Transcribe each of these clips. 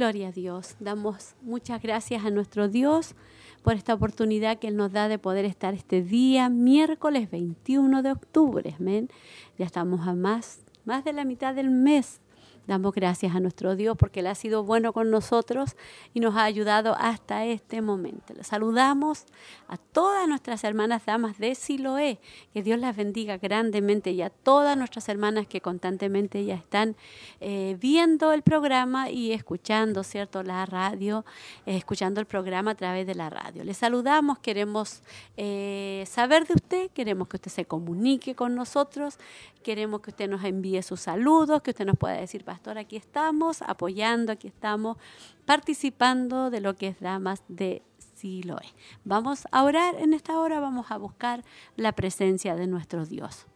Gloria a Dios. Damos muchas gracias a nuestro Dios por esta oportunidad que Él nos da de poder estar este día, miércoles 21 de octubre. Amén. Ya estamos a más, más de la mitad del mes Damos gracias a nuestro Dios porque Él ha sido bueno con nosotros y nos ha ayudado hasta este momento. Le saludamos a todas nuestras hermanas damas de Siloé. Que Dios las bendiga grandemente y a todas nuestras hermanas que constantemente ya están eh, viendo el programa y escuchando, ¿cierto? La radio, eh, escuchando el programa a través de la radio. Le saludamos, queremos eh, saber de usted, queremos que usted se comunique con nosotros, queremos que usted nos envíe sus saludos, que usted nos pueda decir, pastor, aquí estamos apoyando, aquí estamos participando de lo que es Damas de Siloé. Vamos a orar en esta hora, vamos a buscar la presencia de nuestro Dios.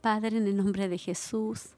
Padre, en el nombre de Jesús,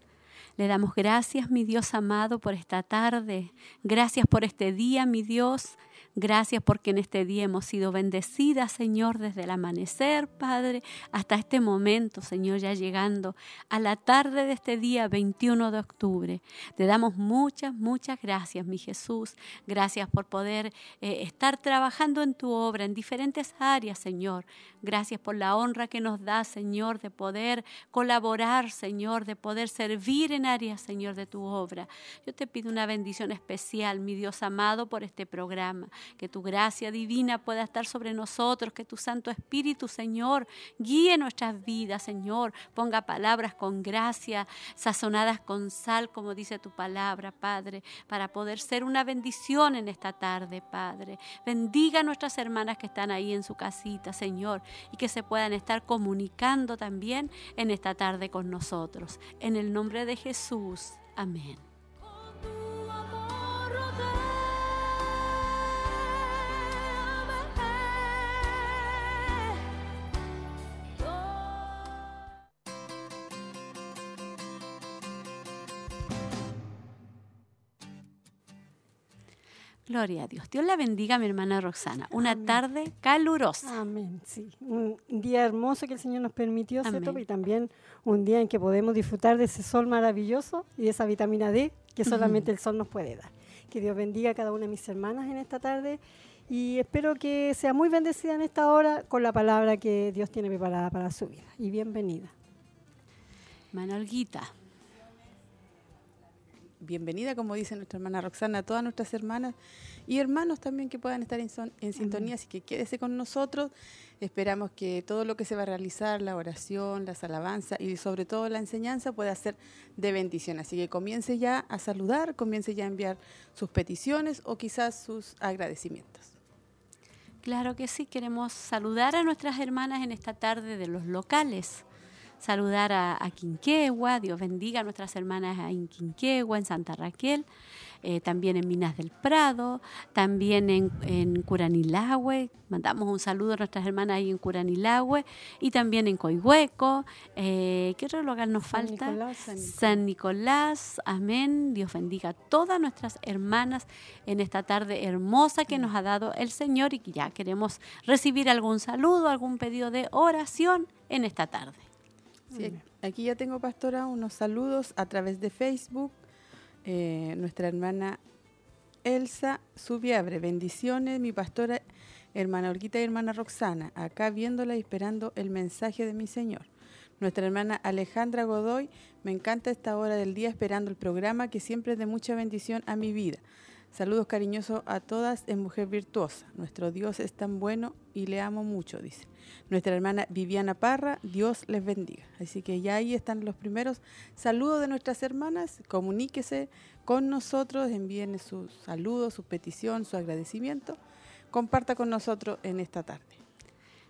le damos gracias, mi Dios amado, por esta tarde. Gracias por este día, mi Dios. Gracias porque en este día hemos sido bendecidas, Señor, desde el amanecer, Padre, hasta este momento, Señor, ya llegando a la tarde de este día 21 de octubre. Te damos muchas, muchas gracias, mi Jesús. Gracias por poder eh, estar trabajando en tu obra en diferentes áreas, Señor. Gracias por la honra que nos da, Señor, de poder colaborar, Señor, de poder servir en áreas, Señor, de tu obra. Yo te pido una bendición especial, mi Dios amado, por este programa que tu gracia divina pueda estar sobre nosotros, que tu Santo Espíritu, Señor, guíe nuestras vidas, Señor, ponga palabras con gracia, sazonadas con sal, como dice tu palabra, Padre, para poder ser una bendición en esta tarde, Padre. Bendiga a nuestras hermanas que están ahí en su casita, Señor, y que se puedan estar comunicando también en esta tarde con nosotros. En el nombre de Jesús. Amén. Gloria a Dios. Dios la bendiga, mi hermana Roxana. Una tarde calurosa. Amén, sí. Un día hermoso que el Señor nos permitió, ¿cierto? Y también un día en que podemos disfrutar de ese sol maravilloso y de esa vitamina D que solamente el sol nos puede dar. Que Dios bendiga a cada una de mis hermanas en esta tarde y espero que sea muy bendecida en esta hora con la palabra que Dios tiene preparada para su vida. Y bienvenida. Manolguita bienvenida, como dice nuestra hermana Roxana, a todas nuestras hermanas y hermanos también que puedan estar en, en sintonía, así que quédese con nosotros. Esperamos que todo lo que se va a realizar, la oración, las alabanzas y sobre todo la enseñanza pueda ser de bendición. Así que comience ya a saludar, comience ya a enviar sus peticiones o quizás sus agradecimientos. Claro que sí, queremos saludar a nuestras hermanas en esta tarde de los locales saludar a, Quinquegua, Dios bendiga a nuestras hermanas en Quinquegua, en Santa Raquel, eh, también en Minas del Prado, también en, en, Curanilahue, mandamos un saludo a nuestras hermanas ahí en Curanilahue, y también en Coihueco, eh, ¿qué otro lugar nos falta? San Nicolás. amén, Dios bendiga a todas nuestras hermanas en esta tarde hermosa que nos ha dado el Señor y que ya queremos recibir algún saludo, algún pedido de oración en esta tarde aquí ya tengo, pastora, unos saludos a través de Facebook. Eh, nuestra hermana Elsa Subiabre, bendiciones, mi pastora, hermana Olguita y hermana Roxana, acá viéndola y esperando el mensaje de mi Señor. Nuestra hermana Alejandra Godoy, me encanta esta hora del día esperando el programa que siempre es de mucha bendición a mi vida. Saludos cariñosos a todas en Mujer Virtuosa. Nuestro Dios es tan bueno y le amo mucho, dice. Nuestra hermana Viviana Parra, Dios les bendiga. Así que ya ahí están los primeros saludos de nuestras hermanas. Comuníquese con nosotros, envíen sus saludos, su petición, su agradecimiento. Comparta con nosotros en esta tarde.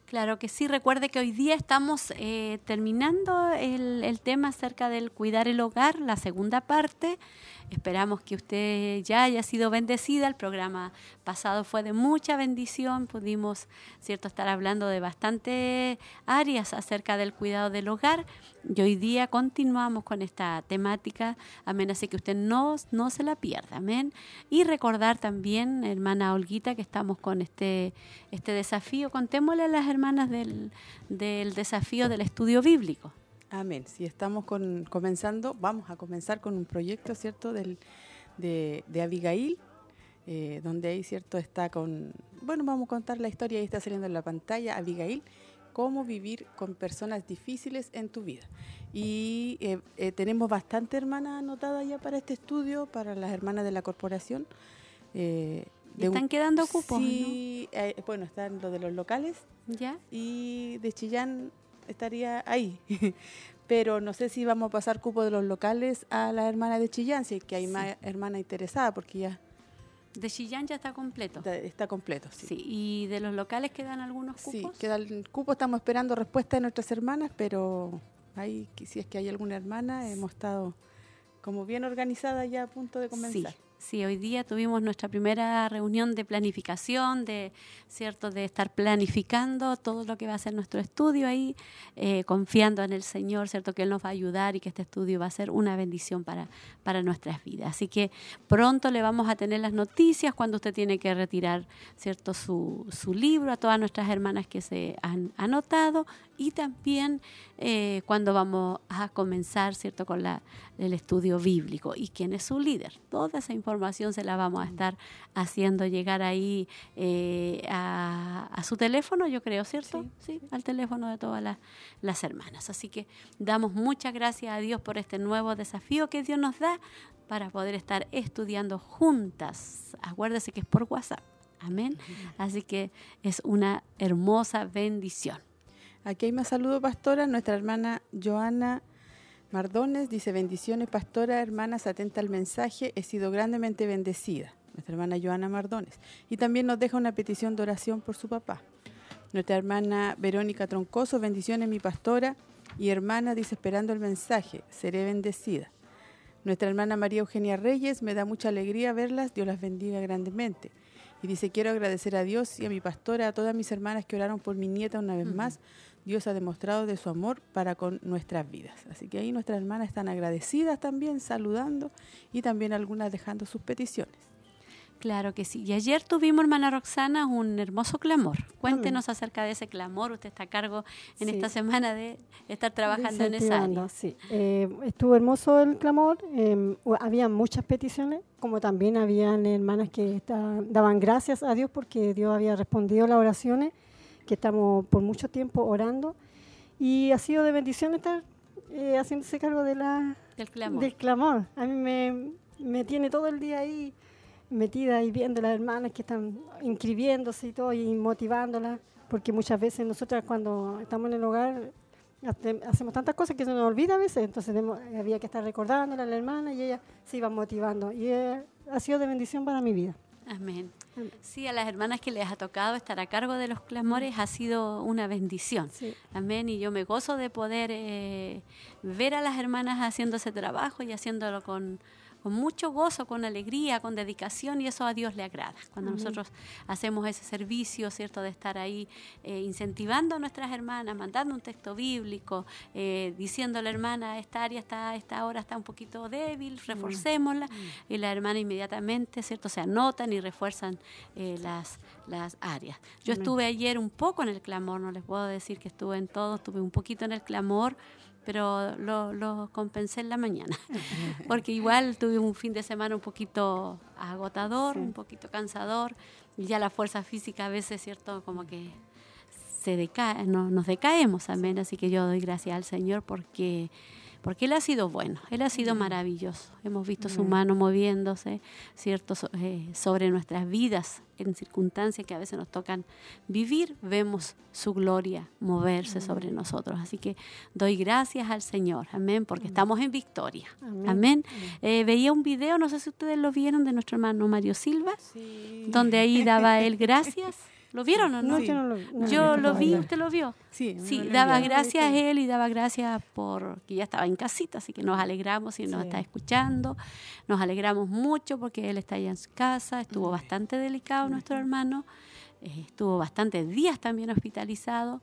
Claro que sí, recuerde que hoy día estamos eh, terminando el, el, tema acerca del cuidar el hogar, la segunda parte, esperamos que usted ya haya sido bendecida. El programa pasado fue de mucha bendición. Pudimos, cierto, estar hablando de bastantes áreas acerca del cuidado del hogar. Y hoy día continuamos con esta temática. Amén. Así que usted no, no se la pierda. Amén. Y recordar también, hermana Olguita, que estamos con este, este desafío. Contémosle a las hermanas del, del desafío del estudio bíblico. Amén. Si estamos con, comenzando, vamos a comenzar con un proyecto, ¿cierto?, del, de, Abigail, eh, donde ahí, ¿cierto?, está con, bueno, vamos a contar la historia, ahí está saliendo en la pantalla, Abigail, cómo vivir con personas difíciles en tu vida. Y eh, eh, tenemos bastante hermanas anotadas ya para este estudio, para las hermanas de la corporación. ¿Están quedando cupos? Sí, bueno, están los de los locales. ¿Ya? Y de Chillán estaría ahí. Pero no sé si vamos a pasar cupo de los locales a la hermana de Chillán, si es que hay más hermana interesada, porque ya... De Chillán ya está completo. Está, completo, sí. ¿Y de los locales quedan algunos cupos? Sí, queda el cupo, estamos esperando respuesta de nuestras hermanas, pero ahí, si es que hay alguna hermana, hemos estado como bien organizada ya a punto de comenzar. Sí, hoy día tuvimos nuestra primera reunión de planificación, de cierto, de estar planificando todo lo que va a ser nuestro estudio ahí, eh, confiando en el Señor, cierto, que Él nos va a ayudar y que este estudio va a ser una bendición para, para nuestras vidas. Así que pronto le vamos a tener las noticias cuando usted tiene que retirar, cierto, su, su libro a todas nuestras hermanas que se han anotado y también eh, cuando vamos a comenzar, ¿cierto?, con la, el estudio bíblico y quién es su líder. Toda esa información se la vamos a estar haciendo llegar ahí eh, a, su teléfono, yo creo, ¿cierto? Sí, al teléfono de todas las, las hermanas. Así que damos muchas gracias a Dios por este nuevo desafío que Dios nos da para poder estar estudiando juntas. Acuérdese que es por WhatsApp. Amén. Así que es una hermosa bendición. Aquí hay más saludos, pastora. Nuestra hermana Joana Mardones dice, bendiciones, pastora, hermanas, atenta al mensaje, he sido grandemente bendecida. Nuestra hermana Joana Mardones. Y también nos deja una petición de oración por su papá. Nuestra hermana Verónica Troncoso, bendiciones, mi pastora y hermana, dice, esperando el mensaje, seré bendecida. Nuestra hermana María Eugenia Reyes, me da mucha alegría verlas, Dios las bendiga grandemente. Y dice, quiero agradecer a Dios y a mi pastora, a todas mis hermanas que oraron por mi nieta una vez más, Dios ha demostrado de su amor para con nuestras vidas. Así que ahí nuestras hermanas están agradecidas también, saludando y también algunas dejando sus peticiones. Claro que sí. Y ayer tuvimos, hermana Roxana, un hermoso clamor. Cuéntenos acerca de ese clamor. Usted está a cargo en esta semana de estar trabajando en esa área. Sí, eh, estuvo hermoso el clamor. Eh, había muchas peticiones, como también habían hermanas que daban gracias a Dios porque Dios había respondido las oraciones que estamos por mucho tiempo orando y ha sido de bendición estar eh, haciéndose cargo de la, del, clamor. del clamor. A mí me, me tiene todo el día ahí metida y viendo las hermanas que están inscribiéndose y todo y motivándolas, porque muchas veces nosotras cuando estamos en el hogar hacemos tantas cosas que se nos olvida a veces, entonces había que estar recordándole a la hermana y ella se iba motivando y eh, ha sido de bendición para mi vida. Amén. Sí, a las hermanas que les ha tocado estar a cargo de los clamores ha sido una bendición. Amén. Y yo me gozo de poder eh, ver a las hermanas haciendo ese trabajo y haciéndolo con, con mucho gozo, con alegría, con dedicación y eso a Dios le agrada. Cuando nosotros hacemos ese servicio, ¿cierto? De estar ahí eh, incentivando a nuestras hermanas, mandando un texto bíblico, eh, diciendo a la hermana, esta área está, esta hora está un poquito débil, reforcémosla. Y la hermana inmediatamente, ¿cierto? Se anotan y refuerzan eh, las, las áreas. Yo estuve ayer un poco en el clamor, no les puedo decir que estuve en todo, estuve un poquito en el clamor pero lo, lo, compensé en la mañana, porque igual tuve un fin de semana un poquito agotador, un poquito cansador, y ya la fuerza física a veces, ¿cierto? Como que se decae, no, nos decaemos, amén, así que yo doy gracias al Señor porque porque Él ha sido bueno, Él ha sido maravilloso. Hemos visto su mano moviéndose, ¿cierto?, eh, sobre nuestras vidas en circunstancias que a veces nos tocan vivir, vemos su gloria moverse sobre nosotros. Así que doy gracias al Señor, amén, porque estamos en victoria. Amén. Eh, veía un video, no sé si ustedes lo vieron, de nuestro hermano Mario Silva, donde ahí daba él gracias. ¿Lo vieron o no? yo no lo, yo lo vi, ¿usted lo vio? Sí, sí daba gracias a él y daba gracias por que ya estaba en casita, así que nos alegramos y nos está escuchando. Nos alegramos mucho porque él está allá en su casa, estuvo bastante delicado nuestro hermano, eh, estuvo bastantes días también hospitalizado.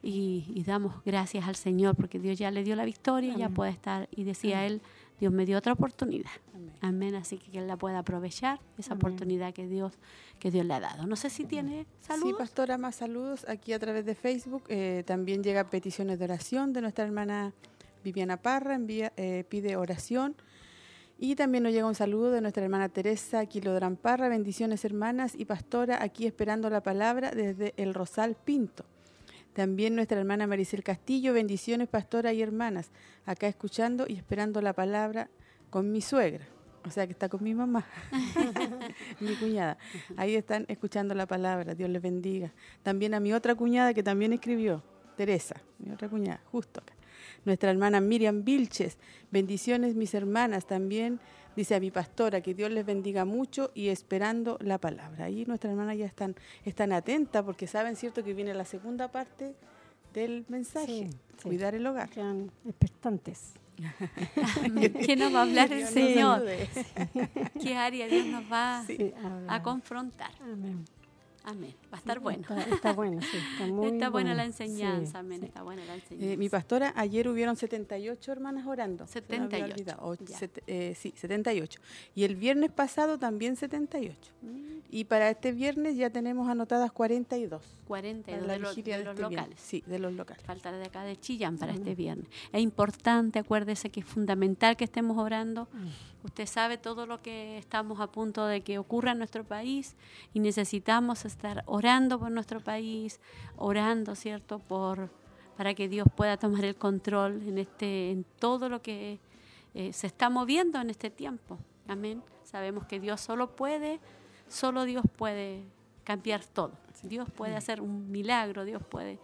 Y, damos gracias al Señor porque Dios ya le dio la victoria, y ya puede estar. Y decía él, Dios me dio otra oportunidad. Amén. Así que que él la pueda aprovechar, esa oportunidad que Dios, que Dios le ha dado. No sé si tiene saludos. Sí, pastora, más saludos aquí a través de Facebook. Eh, también llegan peticiones de oración de nuestra hermana Viviana Parra, envía, eh, pide oración. Y también nos llega un saludo de nuestra hermana Teresa Quilodran Parra. Bendiciones hermanas y pastora, aquí esperando la palabra desde el Rosal Pinto. También nuestra hermana Maricel Castillo, bendiciones pastora y hermanas, acá escuchando y esperando la palabra con mi suegra, o sea que está con mi mamá, mi cuñada. Ahí están escuchando la palabra, Dios les bendiga. También a mi otra cuñada que también escribió, Teresa, mi otra cuñada, justo acá. Nuestra hermana Miriam Vilches, bendiciones mis hermanas también dice a mi pastora que Dios les bendiga mucho y esperando la palabra. Ahí nuestras hermanas ya están, están atentas porque saben, ¿cierto?, que viene la segunda parte del mensaje, cuidar el hogar. Quedan expectantes. ¿Qué nos va a hablar el Señor? ¿Qué área Dios nos va a confrontar? Amén. Amén. Va a estar bueno. Está, bueno, sí. Está, muy está buena la enseñanza, amén. Está buena la enseñanza. Eh, mi pastora, ayer hubieron 78 hermanas orando. 78. eh, sí, 78. Y el viernes pasado también 78. Mm. Y para este viernes ya tenemos anotadas 42. 42 de, los, de los este locales. Sí, de los locales. Falta de acá de Chillán para este viernes. Es importante, acuérdese que es fundamental que estemos orando. Mm. Usted sabe todo lo que estamos a punto de que ocurra en nuestro país y necesitamos estar orando por nuestro país, orando, ¿cierto?, por para que Dios pueda tomar el control en este en todo lo que eh, se está moviendo en este tiempo. Amén. Sabemos que Dios solo puede, solo Dios puede cambiar todo. Dios puede hacer un milagro, Dios puede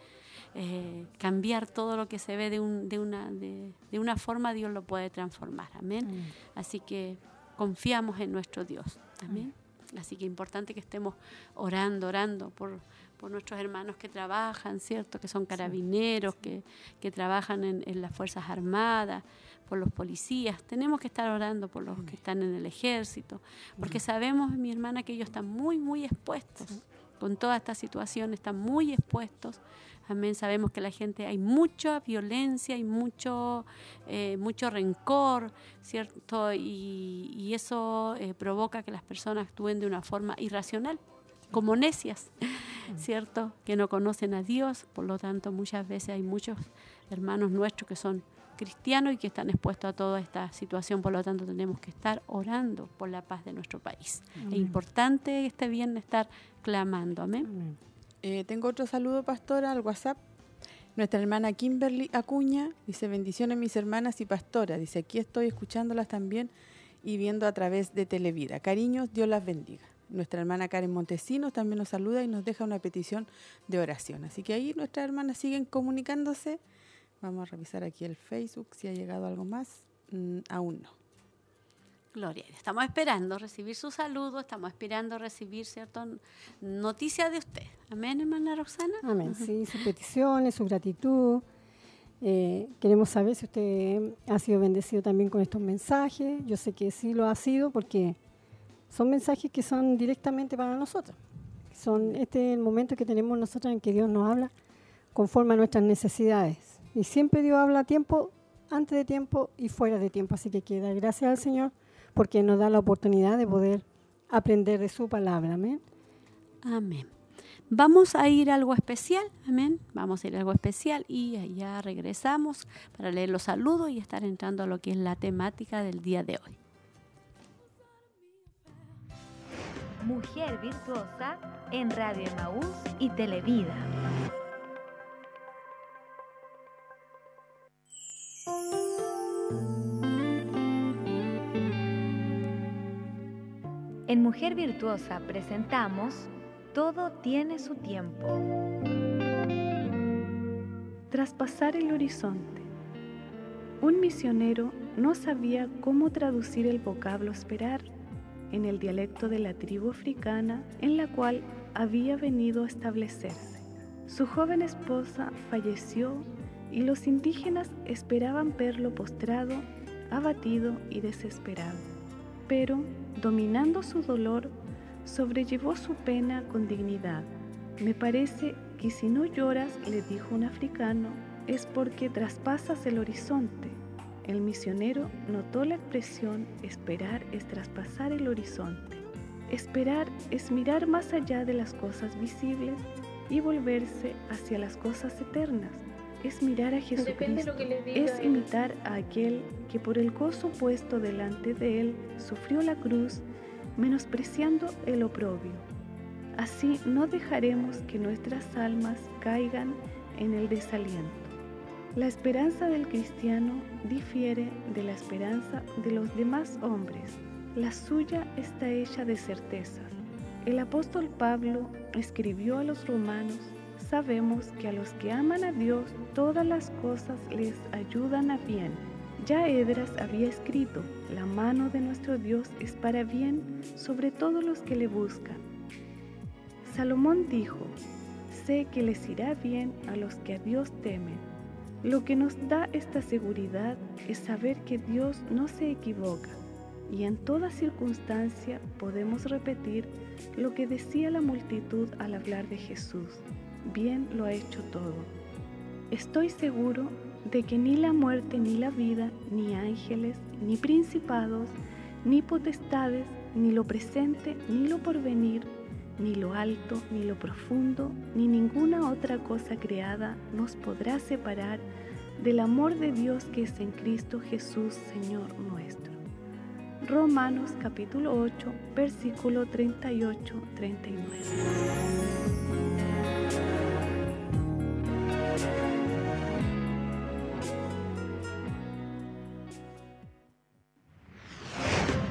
eh, cambiar todo lo que se ve de, un, de, una, de, de, una forma, Dios lo puede transformar. Amén. Así que confiamos en nuestro Dios. Amén. Así que importante que estemos orando, orando por, por nuestros hermanos que trabajan, ¿cierto? Que son carabineros, Que, que, trabajan en, en, las Fuerzas Armadas, por los policías. Tenemos que estar orando por los que están en el ejército, porque sabemos, mi hermana, que ellos están muy, muy expuestos. Con toda esta situación están muy expuestos. Amén. Sabemos que la gente hay mucha violencia, y mucho, eh, mucho rencor, ¿cierto? Y, y eso eh, provoca que las personas actúen de una forma irracional, como necias, ¿cierto? Que no conocen a Dios. Por lo tanto, muchas veces hay muchos hermanos nuestros que son cristianos y que están expuestos a toda esta situación. Por lo tanto, tenemos que estar orando por la paz de nuestro país. Es importante este viernes estar clamando. Amén. Eh, tengo otro saludo, pastora, al WhatsApp. Nuestra hermana Kimberly Acuña dice, bendiciones mis hermanas y pastora. Dice, aquí estoy escuchándolas también y viendo a través de Televida. Cariños, Dios las bendiga. Nuestra hermana Karen Montesinos también nos saluda y nos deja una petición de oración. Así que ahí nuestras hermanas siguen comunicándose. Vamos a revisar aquí el Facebook si ha llegado algo más. Mm, aún no. Gloria. Estamos esperando recibir su saludo, estamos esperando recibir cierto noticias de usted. Amén, hermana Roxana. Amén. Sí, sus peticiones, su gratitud. Eh, queremos saber si usted ha sido bendecido también con estos mensajes. Yo sé que sí lo ha sido porque son mensajes que son directamente para nosotros. Son este es el momento que tenemos nosotros en que Dios nos habla conforme a nuestras necesidades. Y siempre Dios habla a tiempo, antes de tiempo y fuera de tiempo. Así que quiero dar gracias al Señor porque nos da la oportunidad de poder aprender de su palabra. Amén. Amén. Vamos a ir a algo especial, amén. Vamos a ir a algo especial y ya regresamos para leer los saludos y estar entrando a lo que es la temática del día de hoy. Mujer Virtuosa en Radio Maús y Televida. Mujer Virtuosa presentamos Todo tiene su tiempo. Tras pasar el horizonte, un misionero no sabía cómo traducir el vocablo esperar en el dialecto de la tribu africana en la cual había venido a establecerse. Su joven esposa falleció y los indígenas esperaban verlo postrado, abatido y desesperado. Pero, dominando su dolor, sobrellevó su pena con dignidad. Me parece que si no lloras, le dijo un africano, es porque traspasas el horizonte. El misionero notó la expresión esperar es traspasar el horizonte. Esperar es mirar más allá de las cosas visibles y volverse hacia las cosas eternas. Es mirar a Jesucristo, es imitar a aquel que por el gozo puesto delante de él sufrió la cruz, menospreciando el oprobio. Así no dejaremos que nuestras almas caigan en el desaliento. La esperanza del cristiano difiere de la esperanza de los demás hombres. La suya está hecha de certezas. El apóstol Pablo escribió a los romanos, sabemos que a los que aman a Dios todas las cosas les ayudan a bien. Ya Edras había escrito, la mano de nuestro Dios es para bien sobre todos los que le buscan. Salomón dijo, sé que les irá bien a los que a Dios temen. Lo que nos da esta seguridad es saber que Dios no se equivoca y en toda circunstancia podemos repetir lo que decía la multitud al hablar de Jesús. Bien lo ha hecho todo. Estoy seguro de que ni la muerte ni la vida, ni ángeles, ni principados, ni potestades, ni lo presente, ni lo porvenir, ni lo alto, ni lo profundo, ni ninguna otra cosa creada nos podrá separar del amor de Dios que es en Cristo Jesús, Señor nuestro. Romanos capítulo 8, versículo 38-39.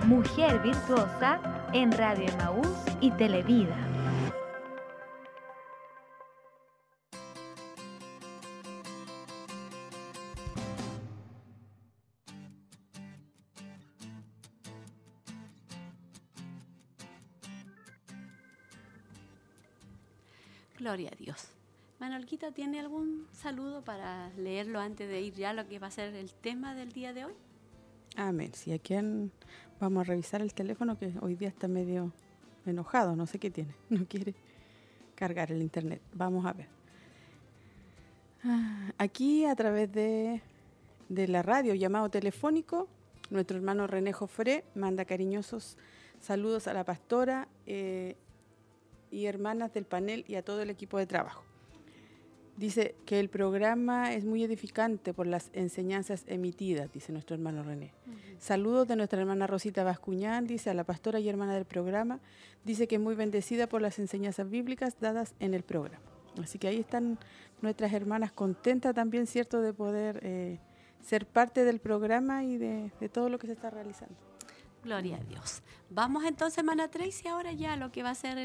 Mujer Virtuosa en Radio Emaús y Televida. Gloria a Dios. Manolquita, ¿tiene algún saludo para leerlo antes de ir ya a lo que va a ser el tema del día de hoy? Amén. Si aquí vamos a revisar el teléfono que hoy día está medio enojado, no sé qué tiene, no quiere cargar el internet. Vamos a ver. Ah, aquí a través de, la radio llamado telefónico, nuestro hermano René Jofré manda cariñosos saludos a la pastora eh, y hermanas del panel y a todo el equipo de trabajo. Dice que el programa es muy edificante por las enseñanzas emitidas, dice nuestro hermano René. Saludos de nuestra hermana Rosita Bascuñán, dice a la pastora y hermana del programa. Dice que es muy bendecida por las enseñanzas bíblicas dadas en el programa. Así que ahí están nuestras hermanas contentas también, ¿cierto?, de poder eh, ser parte del programa y de, todo lo que se está realizando. Gloria a Dios. Vamos entonces, hermana Tracy, ahora ya lo que va a ser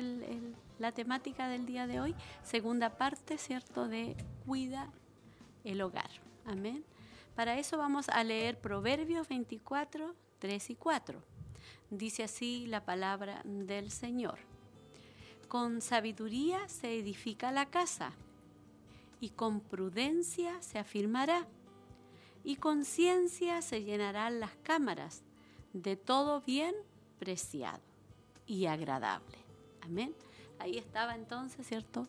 la temática del día de hoy, segunda parte, ¿cierto?, de cuida el hogar. Amén. Para eso vamos a leer Proverbios 24, 3 y 4. Dice así la palabra del Señor. Con sabiduría se edifica la casa y con prudencia se afirmará y con ciencia se llenarán las cámaras de todo bien preciado y agradable. Amén. Ahí estaba entonces, ¿cierto?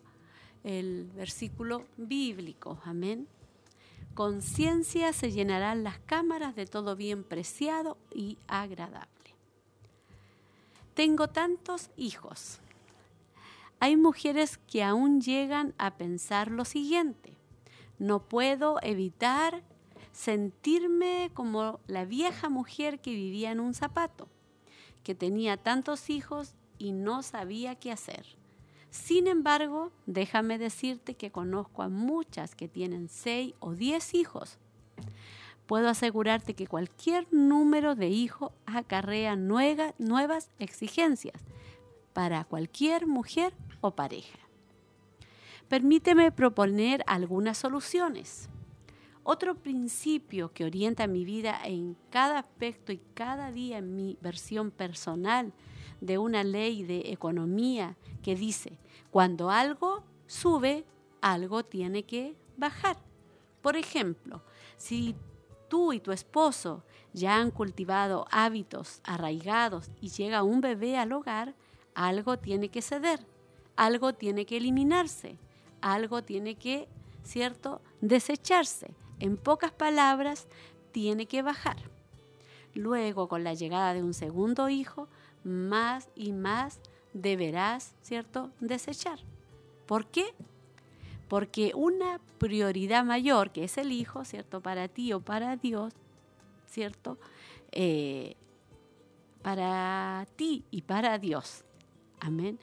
El versículo bíblico, amén. Conciencia se llenarán las cámaras de todo bien preciado y agradable. Tengo tantos hijos. Hay mujeres que aún llegan a pensar lo siguiente. No puedo evitar sentirme como la vieja mujer que vivía en un zapato, que tenía tantos hijos y no sabía qué hacer. Sin embargo, déjame decirte que conozco a muchas que tienen seis o diez hijos. Puedo asegurarte que cualquier número de hijos acarrea nuevas exigencias para cualquier mujer o pareja. Permíteme proponer algunas soluciones. Otro principio que orienta mi vida en cada aspecto y cada día en mi versión personal de una ley de economía que dice, cuando algo sube, algo tiene que bajar. Por ejemplo, si tú y tu esposo ya han cultivado hábitos arraigados y llega un bebé al hogar, algo tiene que ceder, algo tiene que eliminarse, algo tiene que, ¿cierto?, desecharse. En pocas palabras, tiene que bajar. Luego, con la llegada de un segundo hijo, más y más deberás, ¿cierto?, desechar. ¿Por qué? Porque una prioridad mayor, que es el hijo, ¿cierto?, para ti o para Dios, ¿cierto?, eh, para ti y para Dios. Amén.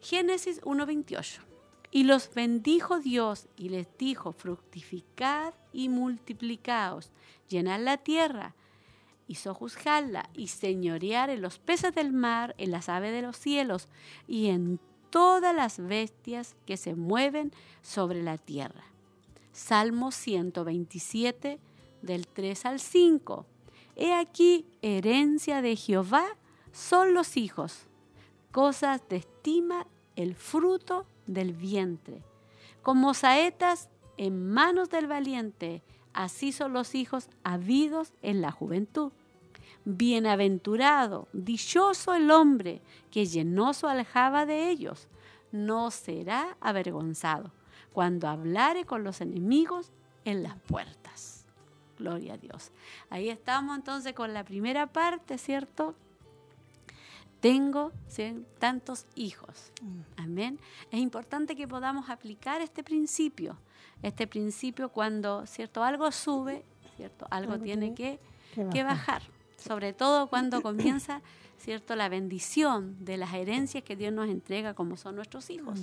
Génesis 1.28. Y los bendijo Dios y les dijo, fructificad y multiplicaos, llenad la tierra y sojuzgadla y señorear en los peces del mar, en las aves de los cielos y en todas las bestias que se mueven sobre la tierra. Salmo 127 del 3 al 5. He aquí, herencia de Jehová son los hijos, cosas de estima el fruto del vientre. Como saetas en manos del valiente, así son los hijos habidos en la juventud. Bienaventurado, dichoso el hombre que llenó su aljaba de ellos, no será avergonzado cuando hablare con los enemigos en las puertas. Gloria a Dios. Ahí estamos entonces con la primera parte, ¿cierto? Tengo tantos hijos. Mm. Amén. Es importante que podamos aplicar este principio. Este principio cuando, ¿cierto? Algo sube, ¿cierto? Algo, tiene que, bajar. Sobre todo cuando comienza, ¿cierto? La bendición de las herencias que Dios nos entrega como son nuestros hijos.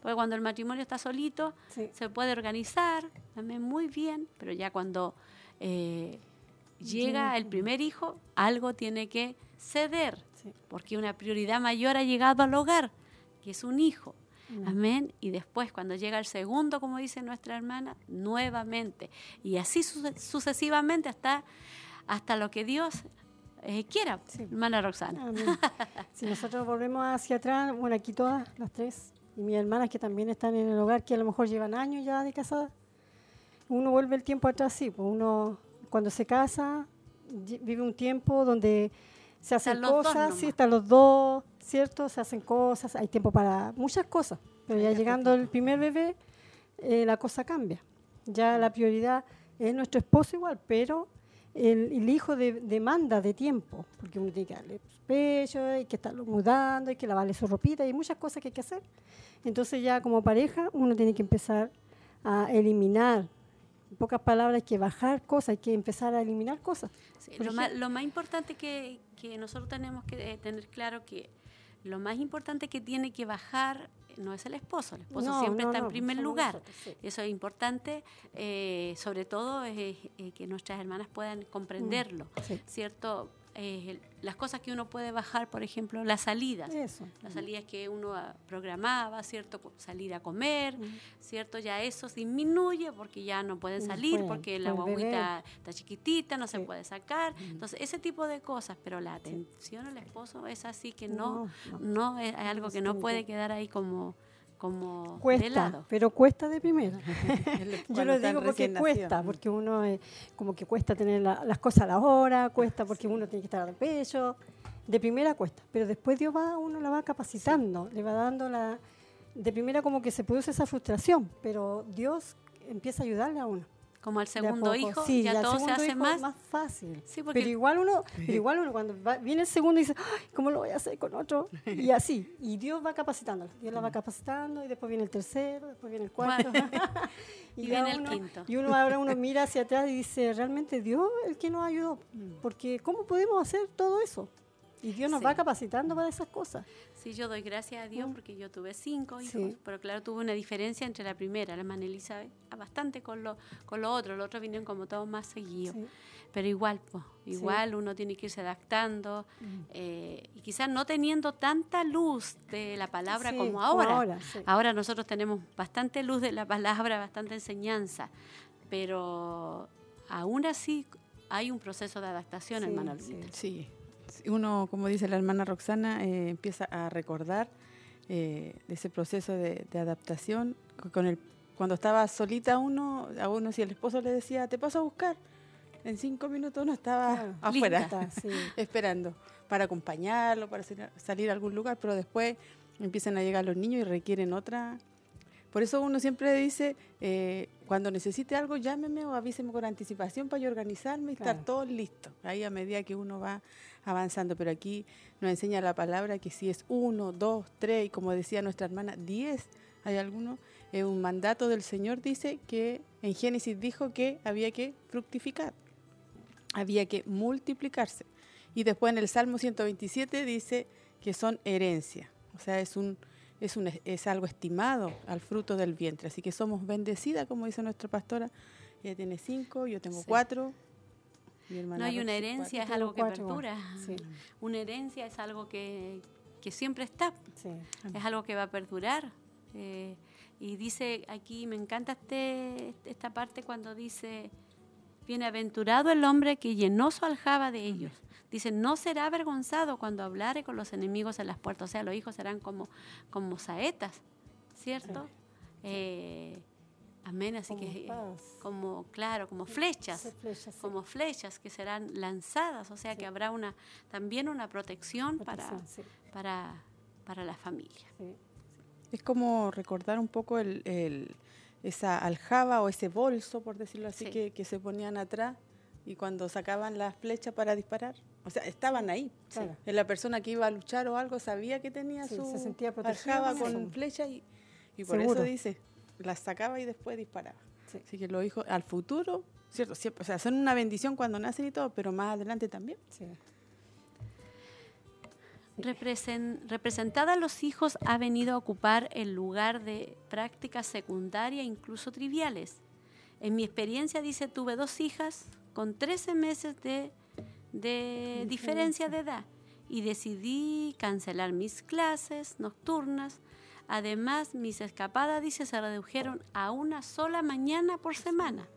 Porque cuando el matrimonio está solito, se puede organizar, también muy bien, pero ya cuando eh, llega el primer hijo, algo tiene que ceder porque una prioridad mayor ha llegado al hogar, que es un hijo. Mm. Amén. Y después, cuando llega el segundo, como dice nuestra hermana, nuevamente. Y así sucesivamente hasta, hasta lo que Dios eh, quiera, hermana Roxana. si nosotros volvemos hacia atrás, bueno, aquí todas las tres, y mis hermanas que también están en el hogar, que a lo mejor llevan años ya de casada, uno vuelve el tiempo atrás, sí, pues uno cuando se casa vive un tiempo donde se hacen cosas, sí, están los dos, ¿cierto? Se hacen cosas, hay tiempo para muchas cosas, pero ya llegando el primer bebé, eh, la cosa cambia. Ya la prioridad es nuestro esposo igual, pero el, hijo demanda de tiempo, porque uno tiene que darle pecho, hay que estarlo mudando, hay que lavarle su ropita, hay muchas cosas que hay que hacer. Entonces ya como pareja uno tiene que empezar a eliminar en pocas palabras, hay que bajar cosas, hay que empezar a eliminar cosas. lo, más, importante que, que nosotros tenemos que eh, tener claro que lo más importante que tiene que bajar no es el esposo, el esposo siempre está en primer lugar. Eso es importante, eh, sobre todo eh, que nuestras hermanas puedan comprenderlo, mm, ¿cierto? Eh, las cosas que uno puede bajar, por ejemplo, las salidas. Las salidas que uno ah, programaba, ¿cierto? Salir a comer, ¿cierto? Ya eso disminuye porque ya no pueden salir, porque la guaguita está chiquitita, no se puede sacar. Entonces, ese tipo de cosas, pero la atención al esposo es así que no, no, es algo que no puede quedar ahí como como cuesta, pero cuesta de primera. Yo lo digo porque cuesta, porque uno como que cuesta tener las cosas a la hora, cuesta porque uno tiene que estar al pecho. De primera cuesta, pero después Dios va, uno la va capacitando, le va dando la. De primera como que se produce esa frustración, pero Dios empieza a ayudarle a uno como el segundo hijo, ya, todo se hace más, fácil. Pero igual uno, igual uno cuando viene el segundo dice, ¿cómo lo voy a hacer con otro? Y así, y Dios va capacitando, Dios la va capacitando y después viene el tercero, después viene el cuarto. y, viene el quinto. Y uno ahora uno mira hacia atrás y dice, realmente Dios el que nos ayudó, mm. porque ¿cómo podemos hacer todo eso? Y Dios nos va capacitando para esas cosas. Sí, yo doy gracias a Dios mm. porque yo tuve cinco hijos, pero claro, tuve una diferencia entre la primera, la hermana Elizabeth, bastante con lo, con lo otro, los otros vinieron como todos más seguidos. Pero igual, pues, igual uno tiene que irse adaptando mm. eh, y quizás no teniendo tanta luz de la palabra como ahora. ahora, ahora nosotros tenemos bastante luz de la palabra, bastante enseñanza, pero aún así hay un proceso de adaptación, hermana Sí. Uno, como dice la hermana Roxana, eh, empieza a recordar eh, ese proceso de, adaptación. Con el, cuando estaba solita uno, a uno si el esposo le decía, te paso a buscar, en cinco minutos uno estaba afuera, esperando para acompañarlo, para salir a algún lugar, pero después empiezan a llegar los niños y requieren otra por eso uno siempre dice, eh, cuando necesite algo, llámeme o avíseme con anticipación para yo organizarme y estar todo listo. Ahí a medida que uno va avanzando. Pero aquí nos enseña la palabra que si es uno, dos, tres, y como decía nuestra hermana, diez, hay alguno, es un mandato del Señor dice que en Génesis dijo que había que fructificar, había que multiplicarse. Y después en el Salmo 127 dice que son herencia. O sea, es un es, un, es algo estimado al fruto del vientre. Así que somos bendecidas, como dice nuestra pastora. Ella tiene cinco, yo tengo cuatro. No, hay una herencia es algo que perdura. Una herencia es algo que, siempre está. Es algo que va a perdurar. Eh, y dice aquí, me encanta este, esta parte cuando dice, bienaventurado el hombre que llenó su aljaba de ellos. Dice, no será avergonzado cuando hablare con los enemigos en las puertas. O sea, los hijos serán como, como saetas, ¿cierto? Eh, amén, así que como, claro, como flechas, como flechas que serán lanzadas, o sea que habrá una también una protección, para, para, para la familia. Es como recordar un poco el, esa aljaba o ese bolso, por decirlo así, que, que se ponían atrás y cuando sacaban las flechas para disparar. O sea, estaban ahí. La persona que iba a luchar o algo sabía que tenía su se sentía protegida con flecha y, y por eso dice, las sacaba y después disparaba. Así que los hijos al futuro, cierto, o sea, son una bendición cuando nacen y todo, pero más adelante también. representada a los hijos ha venido a ocupar el lugar de prácticas secundarias, incluso triviales. En mi experiencia, dice, tuve dos hijas con 13 meses de de diferencia de edad y decidí cancelar mis clases nocturnas. Además, mis escapadas, dice, se redujeron a una sola mañana por semana.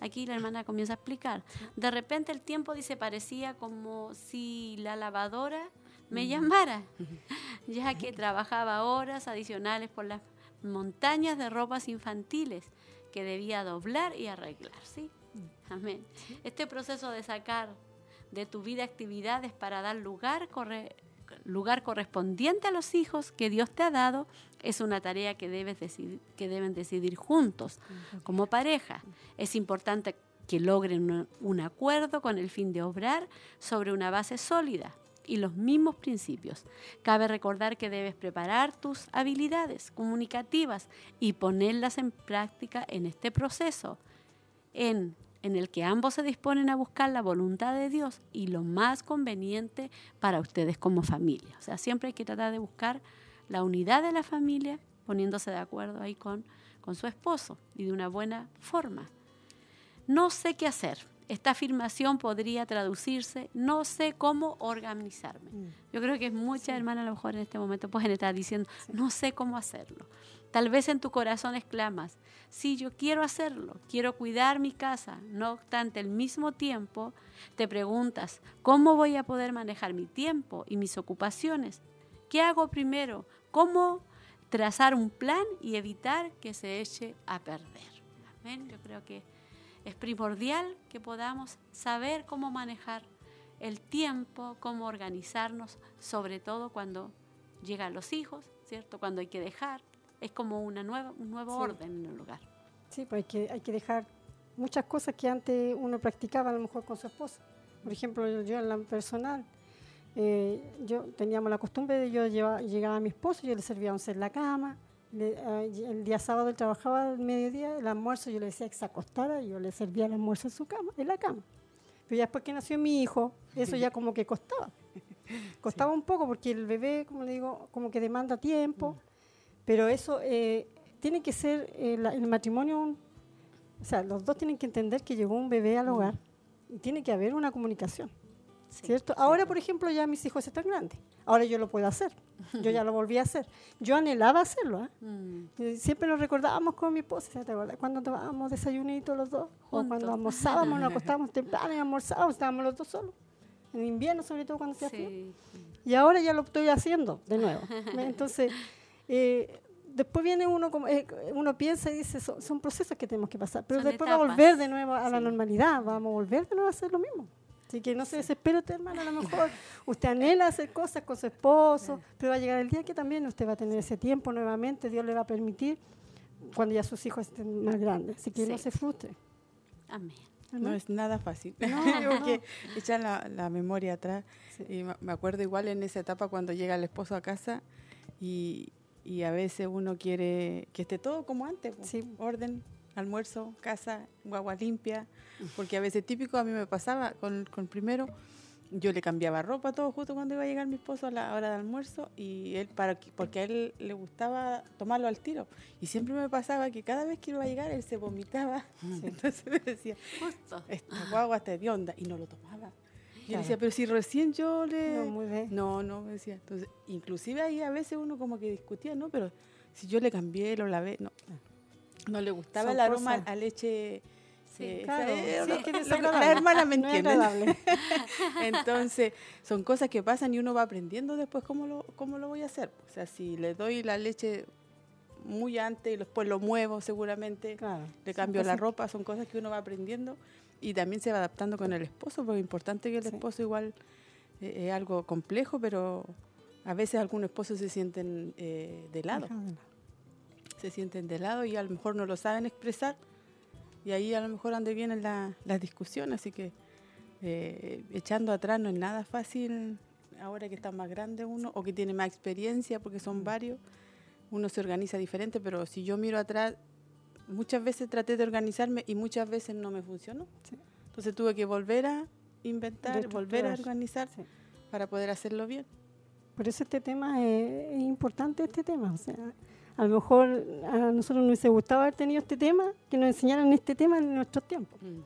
Aquí la hermana comienza a explicar. De repente el tiempo, dice, parecía como si la lavadora me llamara, ya que trabajaba horas adicionales por las montañas de ropas infantiles que debía doblar y arreglar. ¿sí? Amén. Este proceso de sacar de tu vida actividades para dar lugar, lugar correspondiente a los hijos que Dios te ha dado es una tarea que, debes decidir, que deben decidir juntos, como pareja. Es importante que logren un acuerdo con el fin de obrar sobre una base sólida y los mismos principios. Cabe recordar que debes preparar tus habilidades comunicativas y ponerlas en práctica en este proceso, en en el que ambos se disponen a buscar la voluntad de Dios y lo más conveniente para ustedes como familia. O sea, siempre hay que tratar de buscar la unidad de la familia poniéndose de acuerdo ahí con, con su esposo y de una buena forma. No sé qué hacer. Esta afirmación podría traducirse, no sé cómo organizarme. Mm. Yo creo que muchas hermanas a lo mejor en este momento pueden estar diciendo, no sé cómo hacerlo. Tal vez en tu corazón exclamas, sí, yo quiero hacerlo, quiero cuidar mi casa. No obstante, al mismo tiempo te preguntas, ¿cómo voy a poder manejar mi tiempo y mis ocupaciones? ¿Qué hago primero? ¿Cómo trazar un plan y evitar que se eche a perder? Amén. Yo creo que es primordial que podamos saber cómo manejar el tiempo, cómo organizarnos, sobre todo cuando llegan los hijos, ¿cierto? Cuando hay que dejar, es como una nueva, un nuevo orden en el lugar. Sí, pues hay que, hay que dejar muchas cosas que antes uno practicaba a lo mejor con su esposa. Por ejemplo, yo, en la personal, eh, yo teníamos la costumbre de yo llegaba a mi esposo, yo le servía once en la cama, eh, el día sábado él trabajaba al mediodía, el almuerzo yo le decía que se acostara, yo le servía el almuerzo en su cama, en la cama. Pero ya después que nació mi hijo, eso ya como que costaba. Costaba un poco porque el bebé, como le digo, como que demanda tiempo. Pero eso eh, tiene que ser eh, el matrimonio, o sea, los dos tienen que entender que llegó un bebé al hogar y tiene que haber una comunicación. ¿Cierto? Ahora, por ejemplo, ya mis hijos están grandes. Ahora yo lo puedo hacer. Yo ya lo volví a hacer. Yo anhelaba hacerlo. ¿eh? Mm. Siempre nos recordábamos con mi esposa. ¿Te acuerdas? Cuando tomábamos desayunito los dos. O cuando almorzábamos, nos acostábamos temprano y almorzábamos, estábamos los dos solos. en invierno sobre todo cuando se hace Y ahora ya lo estoy haciendo de nuevo. Entonces, eh, después viene uno, como, eh, uno piensa y dice, son, procesos que tenemos que pasar, pero después va a volver de nuevo a la normalidad, vamos a volver de nuevo a hacer lo mismo. Así que no se desespere usted, hermano, a lo mejor usted anhela hacer cosas con su esposo, pero va a llegar el día que también usted va a tener ese tiempo nuevamente, Dios le va a permitir cuando ya sus hijos estén más grandes. Así que no se frustre. Amén. No es nada fácil. No, que echar la, memoria atrás. Y me acuerdo igual en esa etapa cuando llega el esposo a casa y, y a veces uno quiere que esté todo como antes, sí. orden, almuerzo, casa, guagua limpia, porque a veces típico a mí me pasaba con, con primero, yo le cambiaba ropa todo justo cuando iba a llegar mi esposo a la hora de almuerzo y él para porque a él le gustaba tomarlo al tiro. Y siempre me pasaba que cada vez que iba a llegar él se vomitaba. Entonces me decía justo. Esta guagua está de onda y no lo tomaba y yo decía, pero si recién yo le... No, muy bien. No, no, me decía. Entonces, inclusive ahí a veces uno como que discutía, ¿no? Pero si yo le cambié, lo lavé, no. No le gustaba el aroma a leche... Sí, eh, claro. sí, la hermana me entiende. Entonces, son cosas que pasan y uno va aprendiendo después cómo lo, cómo lo voy a hacer. O sea, si le doy la leche muy antes y después lo muevo seguramente, le cambio la ropa, son cosas que uno va aprendiendo y también se va adaptando con el esposo, porque es importante que el esposo igual eh, es algo complejo, pero a veces algunos esposos se sienten eh, de lado. Se sienten de lado y a lo mejor no lo saben expresar y ahí a lo mejor ande vienen la, las discusiones, así que eh, echando atrás no es nada fácil ahora que está más grande uno o que tiene más experiencia porque son mm. varios, uno se organiza diferente, pero si yo miro atrás muchas veces traté de organizarme y muchas veces no me funcionó. Entonces tuve que volver a inventar, volver a organizar para poder hacerlo bien. Por eso este tema es, importante, este tema. O sea, a lo mejor a nosotros nos hubiese gustado haber tenido este tema, que nos enseñaran este tema en nuestros tiempos. Mm.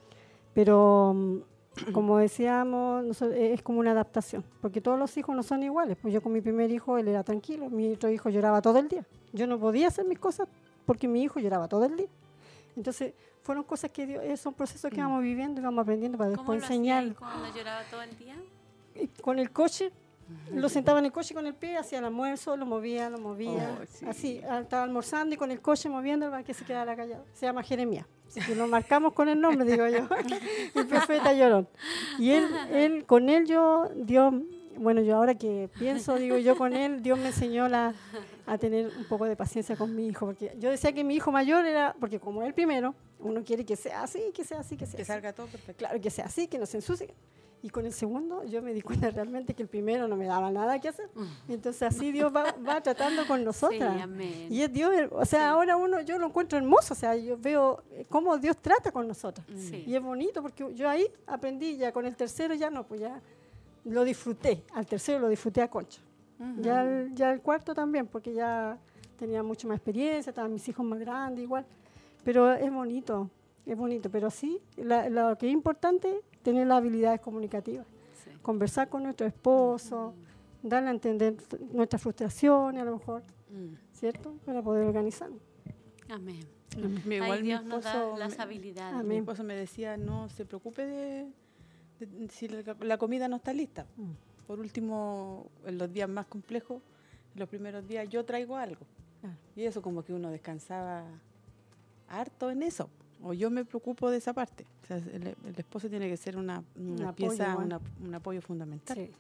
Pero mm, como decíamos, es como una adaptación, porque todos los hijos no son iguales. Pues yo con mi primer hijo, él era tranquilo, mi otro hijo lloraba todo el día. Yo no podía hacer mis cosas porque mi hijo lloraba todo el día. Entonces, fueron cosas que dio, son procesos que mm. vamos viviendo y vamos aprendiendo para después enseñar. cuando lloraba todo el día? Con el coche, lo sentaba en el coche con el pie, hacía el almuerzo, lo movía, lo movía. Oh, Así, ah, estaba almorzando y con el coche moviendo para que se quedara callado. Se llama Jeremías. Si lo marcamos con el nombre, digo yo. el profeta llorón. Y él, él, con él yo, Dios bueno, yo ahora que pienso, digo yo con él, Dios me enseñó la, a tener un poco de paciencia con mi hijo, porque yo decía que mi hijo mayor era, porque como él primero, uno quiere que sea así, que sea así, que sea que salga todo perfecto. Claro, que sea así, que no se ensucie. Y con el segundo yo me di cuenta realmente que el primero no me daba nada que hacer. Y entonces así Dios va, va tratando con nosotras. Sí, amén. Y es Dios, o sea, ahora uno yo lo encuentro hermoso, o sea, yo veo cómo Dios trata con nosotros. Y es bonito porque yo ahí aprendí ya con el tercero ya no, pues ya lo disfruté, al tercero lo disfruté a concha. Ya, el, ya el cuarto también, porque ya tenía mucha más experiencia, estaban mis hijos más grandes igual. Pero es bonito, es bonito. Pero sí, lo que es importante tener las habilidades comunicativas. Conversar con nuestro esposo, darle a entender nuestras frustraciones a lo mejor, mm. ¿cierto? Para poder organizarnos. Amén. Igual Dios nos da las habilidades. Mi esposo me decía, no se preocupe de si la, comida no está lista. Mm. Por último, en los días más complejos, en los primeros días, yo traigo algo. Ah. Y eso como que uno descansaba harto en eso. O yo me preocupo de esa parte. el, esposo tiene que ser una, pieza, un apoyo fundamental.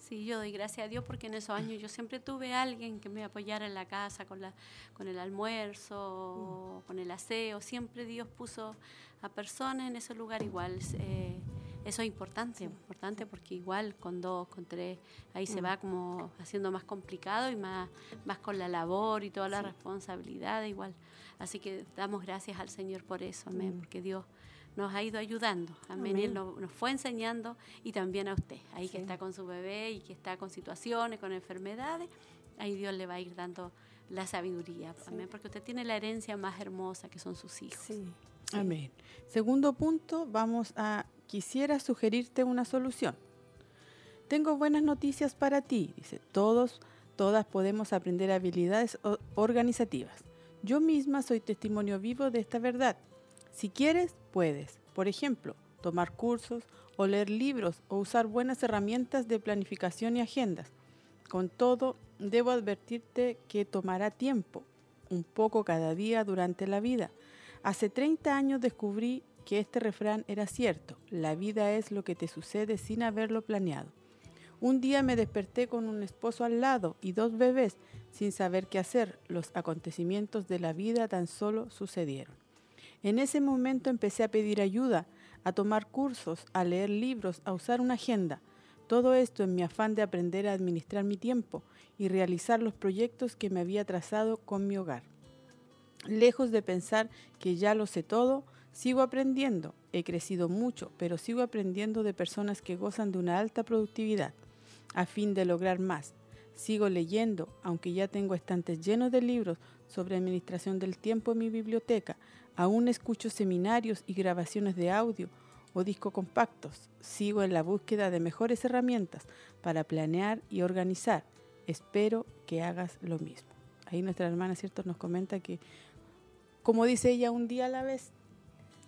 Sí. yo doy gracias a Dios porque en esos años yo siempre tuve alguien que me apoyara en la casa con, la, con el almuerzo, mm. con el aseo. Siempre Dios puso a personas en ese lugar igual. Eh, eso es importante, importante porque igual con dos, con tres, ahí se mm. va como haciendo más complicado y más, más con la labor y toda la responsabilidad igual. Así que damos gracias al Señor por eso, amén, mm. porque Dios nos ha ido ayudando, amén, Él nos, fue enseñando y también a usted, ahí que está con su bebé y que está con situaciones, con enfermedades, ahí Dios le va a ir dando la sabiduría, amén, porque usted tiene la herencia más hermosa que son sus hijos. Amén. Segundo punto, vamos a quisiera sugerirte una solución. Tengo buenas noticias para ti, dice, todos, todas podemos aprender habilidades organizativas. Yo misma soy testimonio vivo de esta verdad. Si quieres, puedes. Por ejemplo, tomar cursos o leer libros o usar buenas herramientas de planificación y agendas. Con todo, debo advertirte que tomará tiempo, un poco cada día durante la vida. Hace 30 años descubrí que este refrán era cierto, la vida es lo que te sucede sin haberlo planeado. Un día me desperté con un esposo al lado y dos bebés sin saber qué hacer. Los acontecimientos de la vida tan solo sucedieron. En ese momento empecé a pedir ayuda, a tomar cursos, a leer libros, a usar una agenda. Todo esto en mi afán de aprender a administrar mi tiempo y realizar los proyectos que me había trazado con mi hogar. Lejos de pensar que ya lo sé todo, sigo aprendiendo. He crecido mucho, pero sigo aprendiendo de personas que gozan de una alta productividad, a fin de lograr más. Sigo leyendo, aunque ya tengo estantes llenos de libros sobre administración del tiempo en mi biblioteca. Aún escucho seminarios y grabaciones de audio o discos compactos. Sigo en la búsqueda de mejores herramientas para planear y organizar. Espero que hagas lo mismo. Ahí nuestra hermana, ¿cierto?, nos comenta que, como dice ella, un día a la vez,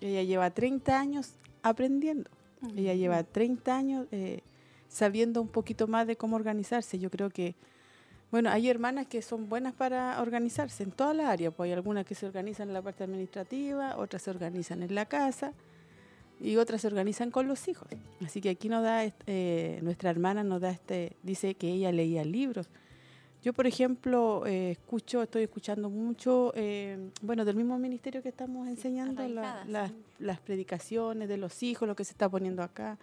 ella lleva 30 años aprendiendo. Ella lleva 30 años eh, sabiendo un poquito más de cómo organizarse. Yo creo que, bueno, hay hermanas que son buenas para organizarse en toda la área, pues hay algunas que se organizan en la parte administrativa, otras se organizan en la casa y otras se organizan con los hijos. Así que aquí nos da, eh, nuestra hermana nos da este, dice que ella leía libros. Yo, por ejemplo, eh, escucho, estoy escuchando mucho, eh, bueno, del mismo ministerio que estamos enseñando, las predicaciones de los hijos, lo que se está poniendo acá,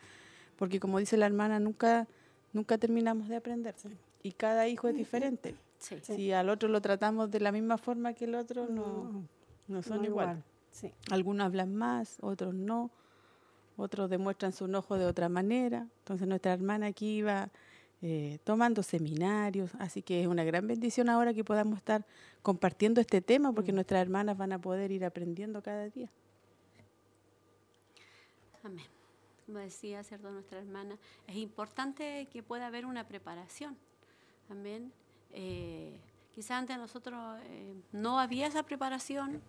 porque como dice la hermana, nunca, nunca terminamos de aprender. Y cada hijo es diferente. Si al otro lo tratamos de la misma forma que el otro, no, no son igual. Algunos hablan más, otros no otros demuestran su enojo de otra manera. Entonces nuestra hermana aquí iba eh, tomando seminarios, así que es una gran bendición ahora que podamos estar compartiendo este tema porque mm. nuestras hermanas van a poder ir aprendiendo cada día. Amén. Como decía, ¿cierto? Nuestra hermana, es importante que pueda haber una preparación. Amén. Eh, quizás antes nosotros eh, no había esa preparación,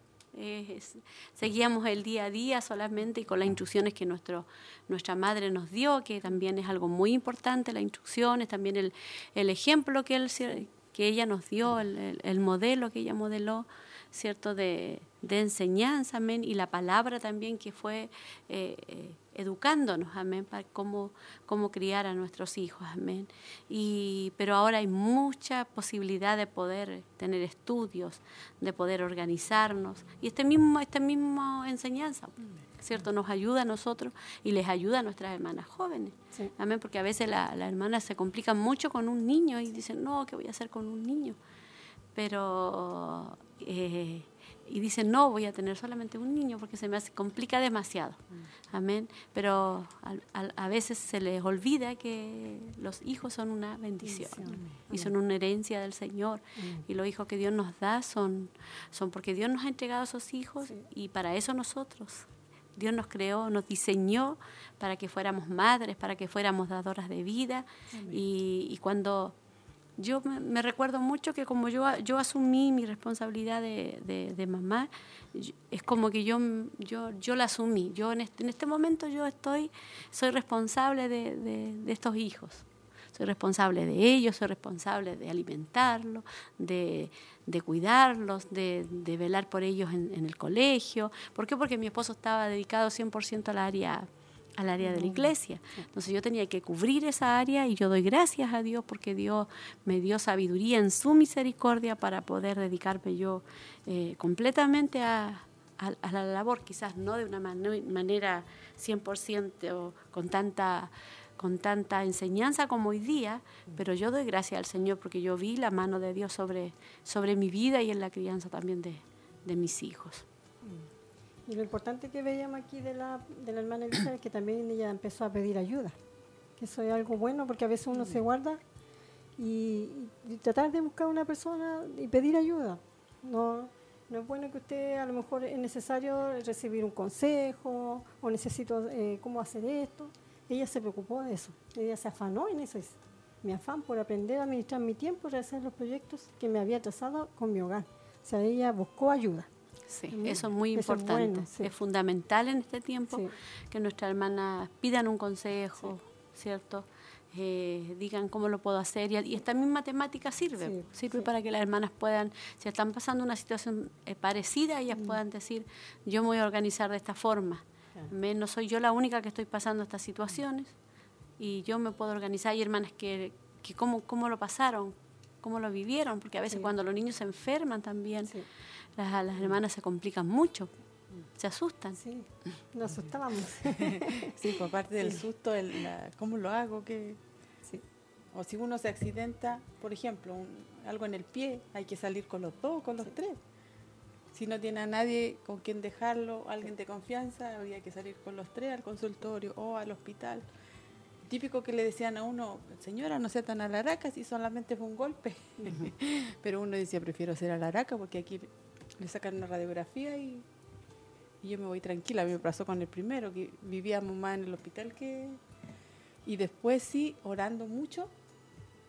seguíamos el día a día solamente y con las instrucciones que nuestro, nuestra madre nos dio, que también es algo muy importante, las instrucciones, también el, el ejemplo que, él, que ella nos dio, el, el modelo que ella modeló, ¿cierto? De, de enseñanza, y la palabra también que fue eh, eh, educándonos, amén, para cómo, cómo criar a nuestros hijos, amén. Y, pero ahora hay mucha posibilidad de poder tener estudios, de poder organizarnos, y este mismo, esta misma enseñanza, ¿cierto? Nos ayuda a nosotros y les ayuda a nuestras hermanas jóvenes, amén, porque a veces las hermanas se complican mucho con un niño y dicen, no, ¿qué voy a hacer con un niño? Pero... Eh, y dicen, no, voy a tener solamente un niño porque se me hace, complica demasiado. Mm. Amén. Pero a, veces se les olvida que los hijos son una bendición, y son una herencia del Señor. Mm. Y los hijos que Dios nos da son, son porque Dios nos ha entregado a esos hijos y para eso nosotros. Dios nos creó, nos diseñó para que fuéramos madres, para que fuéramos dadoras de vida. Y, y cuando yo me, recuerdo mucho que como yo, yo asumí mi responsabilidad de, de, mamá, es como que yo, yo, yo la asumí. Yo en este, en este momento yo estoy, soy responsable de, de, estos hijos. Soy responsable de ellos, soy responsable de alimentarlos, de, cuidarlos, de, velar por ellos en, en, el colegio. ¿Por qué? Porque mi esposo estaba dedicado 100% al área al área de la iglesia. Entonces yo tenía que cubrir esa área y yo doy gracias a Dios porque Dios me dio sabiduría en su misericordia para poder dedicarme yo eh, completamente a, la labor, quizás no de una manera 100% o con tanta con tanta enseñanza como hoy día, pero yo doy gracias al Señor porque yo vi la mano de Dios sobre, sobre mi vida y en la crianza también de, de mis hijos. Y lo importante que veíamos aquí de la, de la hermana Elisa es que también ella empezó a pedir ayuda, que eso es algo bueno porque a veces uno se guarda y, tratar de buscar una persona y pedir ayuda. No, no es bueno que usted a lo mejor es necesario recibir un consejo o necesito eh, cómo hacer esto. Ella se preocupó de eso, ella se afanó en eso. mi afán por aprender a administrar mi tiempo y hacer los proyectos que me había trazado con mi hogar. O sea, ella buscó ayuda. Sí, eso es muy importante. Es, fundamental en este tiempo que nuestras hermanas pidan un consejo, ¿cierto? Eh, digan cómo lo puedo hacer. Y, esta misma temática sirve, sirve para que las hermanas puedan, si están pasando una situación eh, parecida, ellas mm. puedan decir, yo me voy a organizar de esta forma. no soy yo la única que estoy pasando estas situaciones y yo me puedo organizar. Hay hermanas que, que cómo, cómo lo pasaron, cómo lo vivieron, porque a veces cuando los niños se enferman también, las, las hermanas se complican mucho se asustan. Sí, nos asustábamos. sí, por parte del susto, el, ¿cómo lo hago? que O si uno se accidenta, por ejemplo, algo en el pie, hay que salir con los dos, con los tres. Si no tiene a nadie con quien dejarlo, alguien de confianza, había que salir con los tres al consultorio o al hospital. Típico que le decían a uno, señora, no sea tan alaraca si solamente fue un golpe. Pero uno decía, prefiero ser alaraca porque aquí le sacan una radiografía y y yo me voy tranquila. A mí me pasó con el primero, que vivíamos más en el hospital que... Y después sí, orando mucho,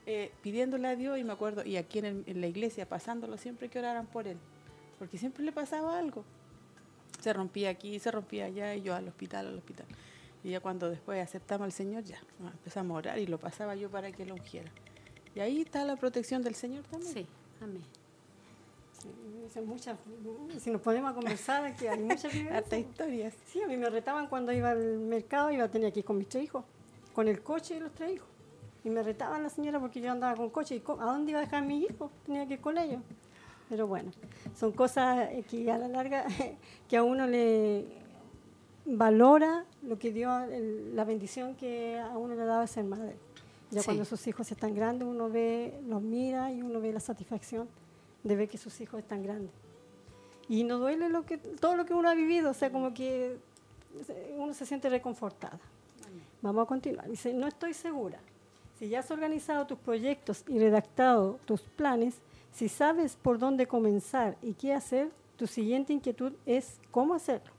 eh, pidiéndole a Dios, y me acuerdo, y aquí en, la iglesia, pasándolo siempre que oraran por él, porque siempre le pasaba algo. Se rompía aquí, se rompía allá, y yo al hospital, al hospital. Y ya cuando después aceptamos al Señor, ya empezamos a orar y lo pasaba yo para que lo ungiera. Y ahí está la protección del Señor también. Sí, amén muchas, si nos ponemos a conversar, que hay muchas historias. Sí, a mí me retaban cuando iba al mercado, iba a tener que ir con mis tres hijos, con el coche y los tres hijos. Y me retaban la señora porque yo andaba con coche. ¿Y ¿A dónde iba a dejar a mis hijos? Tenía que ir con ellos. Pero bueno, son cosas que a la larga, que a uno le valora lo que dio, la bendición que a uno le daba ser madre. Ya cuando sus hijos están grandes, uno ve, los mira y uno ve la satisfacción de ver que sus hijos están grandes. Y no duele lo que, todo lo que uno ha vivido, o sea, como que uno se siente reconfortada. Vamos a continuar. Dice, no estoy segura. Si ya has organizado tus proyectos y redactado tus planes, si sabes por dónde comenzar y qué hacer, tu siguiente inquietud es cómo hacerlo.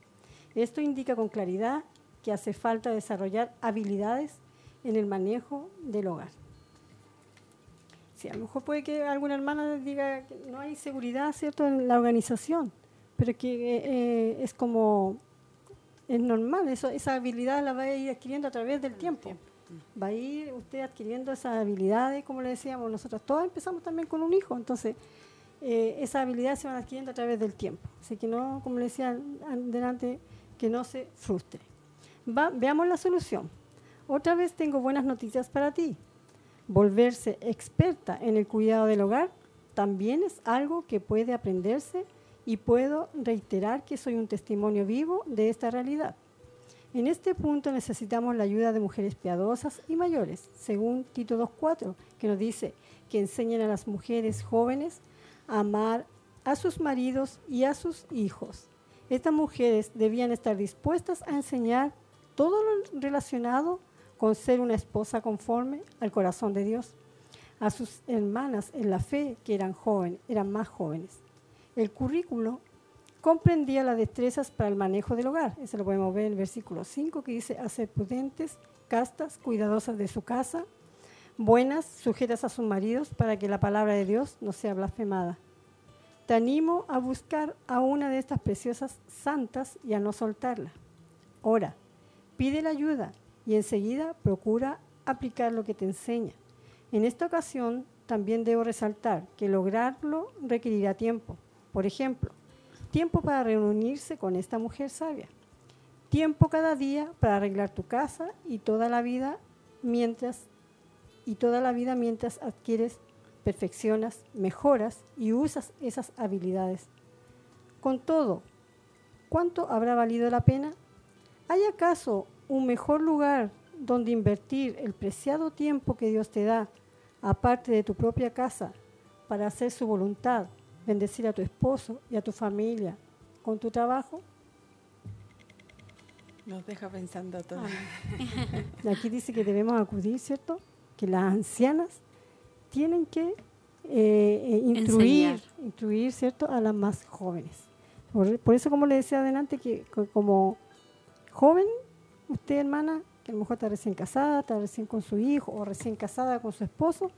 Esto indica con claridad que hace falta desarrollar habilidades en el manejo del hogar. Sí, a lo mejor puede que alguna hermana diga que no hay seguridad, ¿cierto?, en la organización, pero que eh, es como, es normal, eso, esa habilidad la va a ir adquiriendo a través del tiempo. Va a ir usted adquiriendo esas habilidades, como le decíamos, nosotros todos empezamos también con un hijo, entonces eh, esas habilidades se van adquiriendo a través del tiempo. Así que no, como le decía delante, que no se frustre. veamos la solución. Otra vez tengo buenas noticias para ti volverse experta en el cuidado del hogar también es algo que puede aprenderse y puedo reiterar que soy un testimonio vivo de esta realidad. En este punto necesitamos la ayuda de mujeres piadosas y mayores, según Tito 2.4, que nos dice que enseñan a las mujeres jóvenes a amar a sus maridos y a sus hijos. Estas mujeres debían estar dispuestas a enseñar todo lo relacionado con ser una esposa conforme al corazón de Dios. A sus hermanas en la fe que eran jóvenes, eran más jóvenes. El currículo comprendía las destrezas para el manejo del hogar. Eso lo podemos ver en el versículo 5 que dice, hacer prudentes, castas, cuidadosas de su casa, buenas, sujetas a sus maridos para que la palabra de Dios no sea blasfemada. Te animo a buscar a una de estas preciosas santas y a no soltarla. Ora, pide la ayuda y enseguida procura aplicar lo que te enseña. En esta ocasión también debo resaltar que lograrlo requerirá tiempo. Por ejemplo, tiempo para reunirse con esta mujer sabia. Tiempo cada día para arreglar tu casa y toda la vida mientras y toda la vida mientras adquieres, perfeccionas, mejoras y usas esas habilidades. Con todo, ¿cuánto habrá valido la pena? ¿Hay acaso un mejor lugar donde invertir el preciado tiempo que Dios te da, aparte de tu propia casa, para hacer su voluntad, bendecir a tu esposo y a tu familia con tu trabajo? Nos deja pensando todo. Aquí dice que debemos acudir, ¿cierto? Que las ancianas tienen que eh, eh instruir, instruir, ¿cierto? A las más jóvenes. Por, por, eso, como le decía adelante, que como joven usted, hermana, que a lo mejor está recién casada, está recién con su hijo o recién casada con su esposo,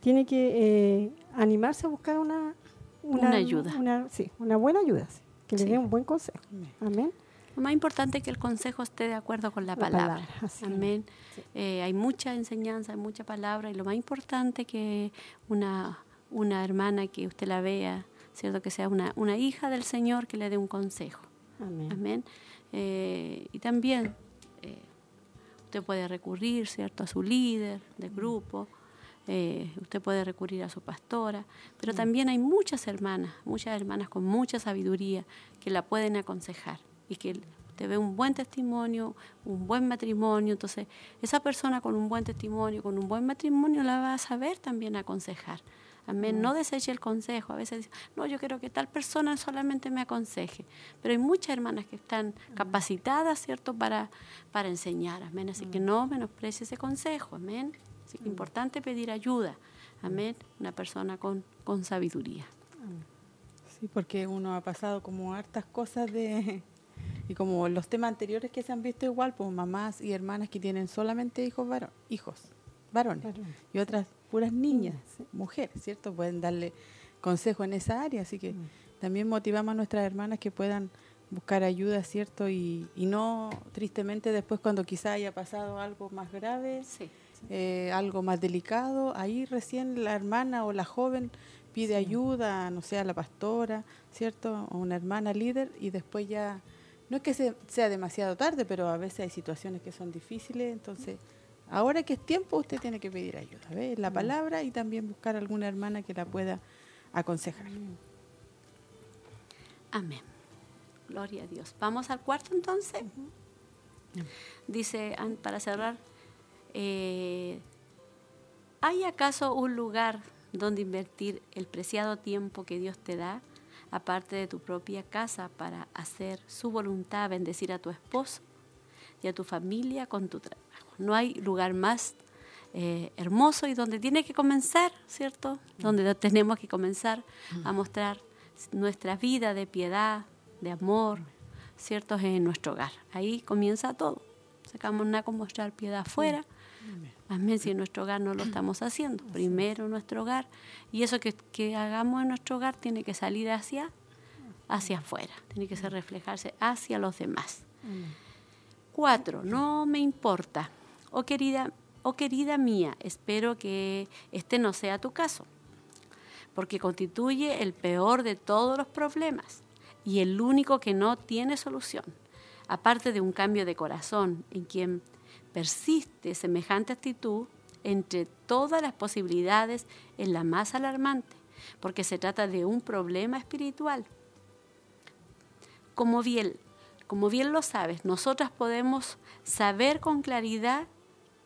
tiene que eh, animarse a buscar una, una, ayuda. Una, sí, una buena ayuda. que le dé un buen consejo. Amén. Lo más importante es que el consejo esté de acuerdo con la, palabra. Amén. Eh, hay mucha enseñanza, hay mucha palabra y lo más importante es que una, una hermana que usted la vea, ¿cierto? Que sea una, una hija del Señor que le dé un consejo. Amén. Eh, y también eh, usted puede recurrir, ¿cierto? A su líder de mm. grupo. usted puede recurrir a su pastora, pero mm. también hay muchas hermanas, muchas hermanas con mucha sabiduría que la pueden aconsejar y que te ve un buen testimonio, un buen matrimonio, entonces esa persona con un buen testimonio, con un buen matrimonio la va a saber también aconsejar. Amén. No deseche el consejo. A veces no, yo quiero que tal persona solamente me aconseje. Pero hay muchas hermanas que están capacitadas, ¿cierto?, para, para enseñar. Amén. Así que no menosprecie ese consejo. Amén. Así que es importante pedir ayuda. Amén. Una persona con, con sabiduría. Sí, porque uno ha pasado como hartas cosas de y como los temas anteriores que se han visto igual, pues mamás y hermanas que tienen solamente hijos hijos varones y otras puras niñas, mujeres, ¿cierto? Pueden darle consejo en esa área, así que mm. también motivamos a nuestras hermanas que puedan buscar ayuda, ¿cierto? Y, y no tristemente después cuando quizá haya pasado algo más grave, eh, algo más delicado, ahí recién la hermana o la joven pide ayuda, no sé, a la pastora, ¿cierto? O una hermana líder y después ya no es que sea demasiado tarde, pero a veces hay situaciones que son difíciles, entonces ahora que es tiempo usted tiene que pedir ayuda, ¿ve? La mm. palabra y también buscar alguna hermana que la pueda aconsejar. Amén. Gloria a Dios. Vamos al cuarto entonces. Dice, para cerrar, eh, ¿hay acaso un lugar donde invertir el preciado tiempo que Dios te da? Aparte de tu propia casa, para hacer su voluntad, bendecir a tu esposo y a tu familia con tu trabajo. No hay lugar más eh, hermoso y donde tiene que comenzar, ¿cierto? Donde tenemos que comenzar a mostrar nuestra vida de piedad, de amor, ¿cierto? En nuestro hogar. Ahí comienza todo. Sacamos nada con mostrar piedad afuera. Amén, si en nuestro hogar no lo estamos haciendo. Primero nuestro hogar. Y eso que, que hagamos en nuestro hogar tiene que salir hacia, hacia afuera. Tiene que ser reflejarse hacia los demás. Cuatro, no me importa. Oh querida, oh querida mía, espero que este no sea tu caso, porque constituye el peor de todos los problemas y el único que no tiene solución, aparte de un cambio de corazón en quien persiste semejante actitud, entre todas las posibilidades es la más alarmante, porque se trata de un problema espiritual. Como bien, como bien lo sabes, nosotras podemos saber con claridad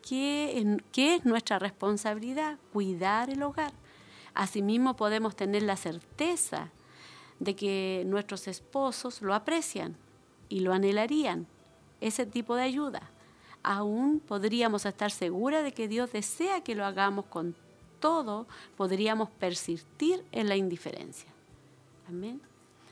qué, qué es nuestra responsabilidad, cuidar el hogar. Asimismo podemos tener la certeza de que nuestros esposos lo aprecian y lo anhelarían, ese tipo de ayuda aún podríamos estar seguras de que Dios desea que lo hagamos con todo, podríamos persistir en la indiferencia. Amén.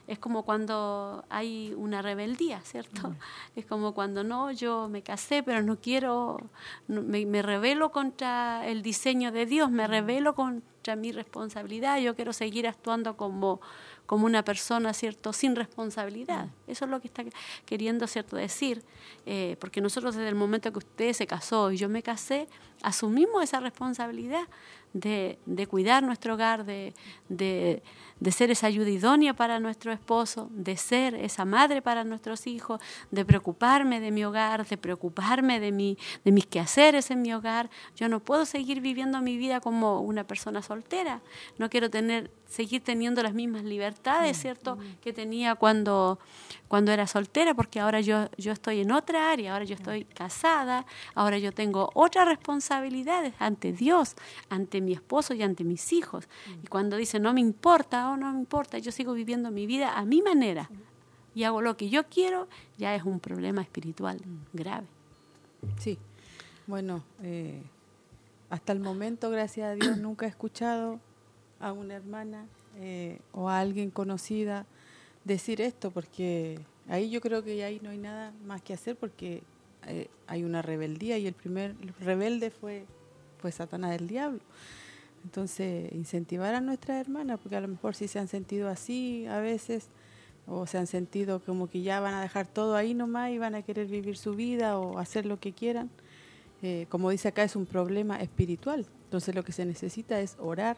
Es como cuando hay una rebeldía, ¿cierto? Es como cuando no, yo me casé, pero no quiero, me, me rebelo contra el diseño de Dios, me rebelo contra mi responsabilidad, yo quiero seguir actuando como, como una persona, ¿cierto?, sin responsabilidad. Mm. Eso es lo que está queriendo, ¿cierto?, decir. Eh, porque nosotros desde el momento que usted se casó y yo me casé, asumimos esa responsabilidad de, de cuidar nuestro hogar, de, de, de, ser esa ayuda idónea para nuestro esposo, de ser esa madre para nuestros hijos, de preocuparme de mi hogar, de preocuparme de, mi, de mis quehaceres en mi hogar. Yo no puedo seguir viviendo mi vida como una persona soltera. No quiero tener, seguir teniendo las mismas libertades, mm, ¿cierto?, mm. que tenía cuando, cuando era soltera, porque ahora yo, yo estoy en otra área, ahora yo estoy casada, ahora yo tengo otras responsabilidades ante Dios, ante mi esposo y ante mis hijos. Y cuando dice no me importa no me importa, yo sigo viviendo mi vida a mi manera y hago lo que yo quiero, ya es un problema espiritual grave. Sí, bueno, eh, hasta el momento, gracias a Dios, nunca he escuchado a una hermana eh, o a alguien conocida decir esto, porque ahí yo creo que ahí no hay nada más que hacer porque eh, hay una rebeldía y el primer rebelde fue, fue Satanás del diablo. Entonces, incentivar a nuestras hermanas, porque a lo mejor si se han sentido así a veces, o se han sentido como que ya van a dejar todo ahí nomás y van a querer vivir su vida o hacer lo que quieran. Eh, como dice acá, es un problema espiritual. Entonces lo que se necesita es orar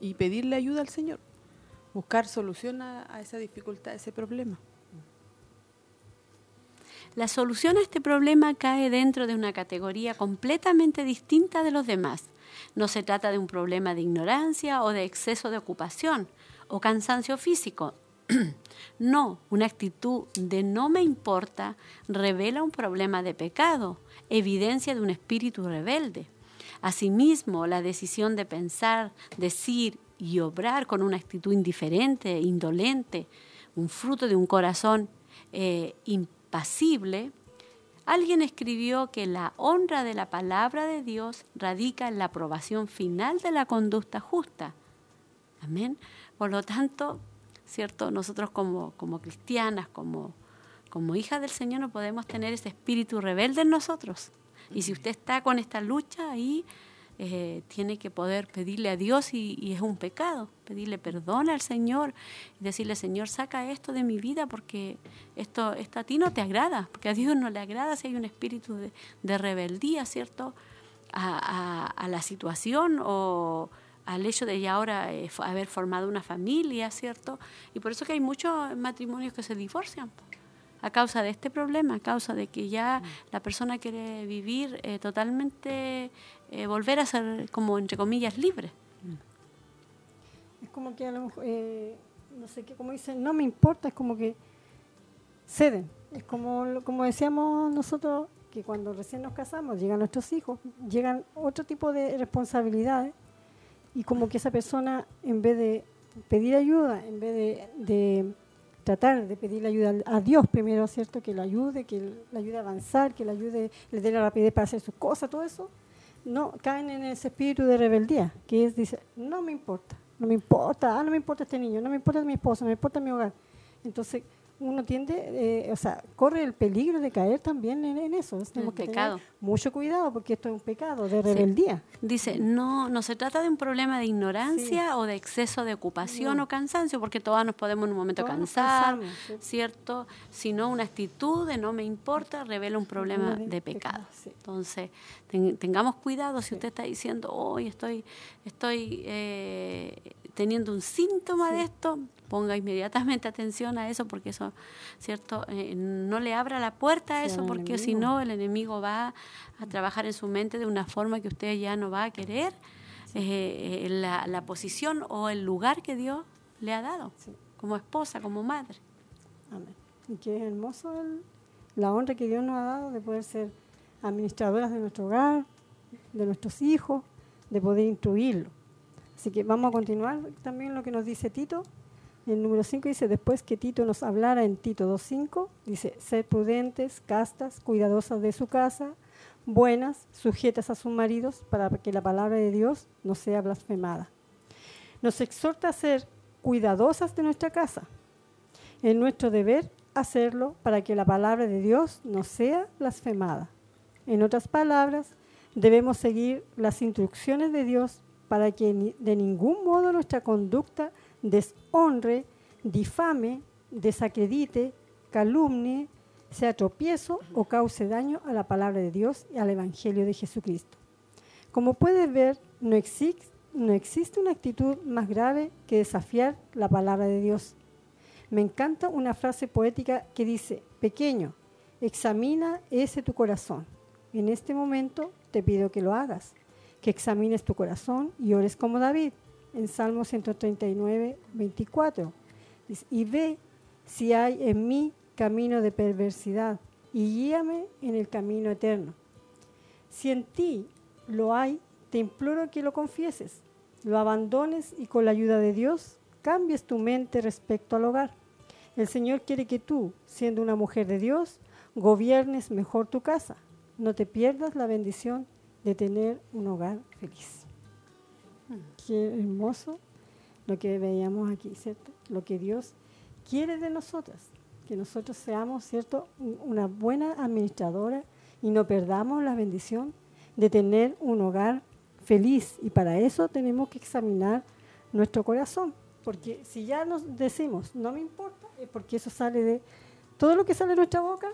y pedirle ayuda al Señor, buscar solución a, esa dificultad, a ese problema. La solución a este problema cae dentro de una categoría completamente distinta de los demás. No se trata de un problema de ignorancia o de exceso de ocupación o cansancio físico. no, una actitud de no me importa revela un problema de pecado, evidencia de un espíritu rebelde. Asimismo, la decisión de pensar, decir y obrar con una actitud indiferente, indolente, un fruto de un corazón eh, impasible, alguien escribió que la honra de la palabra de Dios radica en la aprobación final de la conducta justa. Amén. Por lo tanto, ¿cierto? Nosotros como, como cristianas, como, como hijas del Señor, no podemos tener ese espíritu rebelde en nosotros. Y si usted está con esta lucha ahí, eh, tiene que poder pedirle a Dios y, es un pecado, pedirle perdón al Señor y decirle, Señor, saca esto de mi vida porque esto, esto a ti no te agrada, porque a Dios no le agrada si hay un espíritu de, rebeldía, ¿cierto? A, la situación o al hecho de ya ahora eh, haber formado una familia, ¿cierto? Y por eso que hay muchos matrimonios que se divorcian a causa de este problema, a causa de que ya mm. la persona quiere vivir eh, totalmente, eh, volver a ser como entre comillas libre. Mm. Es como que a lo mejor, eh, no sé qué, como dicen, no me importa, es como que ceden. Es como, como decíamos nosotros, que cuando recién nos casamos, llegan nuestros hijos, llegan otro tipo de responsabilidades y como que esa persona, en vez de pedir ayuda, en vez de tratar de pedirle ayuda a Dios primero, ¿cierto? Que le ayude, que le ayude a avanzar, que le ayude, le dé la rapidez para hacer sus cosas, todo eso, no caen en ese espíritu de rebeldía, que es, dice, no me importa, no me importa, ah, no me importa este niño, no me importa mi esposo, no me importa mi hogar. Entonces, uno tiende, eh, o sea, corre el peligro de caer también en, eso. Tenemos que tener mucho cuidado porque esto es un pecado de rebeldía. Dice, no, no se trata de un problema de ignorancia o de exceso de ocupación o cansancio, porque todas nos podemos en un momento cansar, ¿cierto? Sino una actitud de no me importa revela un problema de, pecado. Entonces, tengamos cuidado si usted está diciendo, hoy estoy, estoy eh, teniendo un síntoma de esto, ponga inmediatamente atención a eso porque eso, ¿cierto? Eh, no le abra la puerta a eso porque si no el enemigo va a trabajar en su mente de una forma que usted ya no va a querer eh, eh, la, posición o el lugar que Dios le ha dado como esposa, como madre. Amén. Y qué hermoso la honra que Dios nos ha dado de poder ser administradoras de nuestro hogar, de nuestros hijos, de poder instruirlo. Así que vamos a continuar también lo que nos dice Tito, el número 5 dice, después que Tito nos hablara en Tito 2.5, dice, ser prudentes, castas, cuidadosas de su casa, buenas, sujetas a sus maridos, para que la palabra de Dios no sea blasfemada. Nos exhorta a ser cuidadosas de nuestra casa. Es nuestro deber hacerlo para que la palabra de Dios no sea blasfemada. En otras palabras, debemos seguir las instrucciones de Dios para que de ningún modo nuestra conducta deshonre, difame, desacredite, calumnie, sea tropiezo o cause daño a la palabra de Dios y al Evangelio de Jesucristo. Como puedes ver, no, existe, no existe una actitud más grave que desafiar la palabra de Dios. Me encanta una frase poética que dice, pequeño, examina ese tu corazón. En este momento te pido que lo hagas, que examines tu corazón y ores como David en Salmo 139, 24. y ve si hay en mí camino de perversidad y guíame en el camino eterno. Si en ti lo hay, te imploro que lo confieses, lo abandones y con la ayuda de Dios cambies tu mente respecto al hogar. El Señor quiere que tú, siendo una mujer de Dios, gobiernes mejor tu casa. No te pierdas la bendición de tener un hogar feliz. Qué hermoso lo que veíamos aquí, ¿cierto? Lo que Dios quiere de nosotras, que nosotros seamos, ¿cierto? Una buena administradora y no perdamos la bendición de tener un hogar feliz. Y para eso tenemos que examinar nuestro corazón, porque si ya nos decimos, no me importa, es porque eso sale de, todo lo que sale de nuestra boca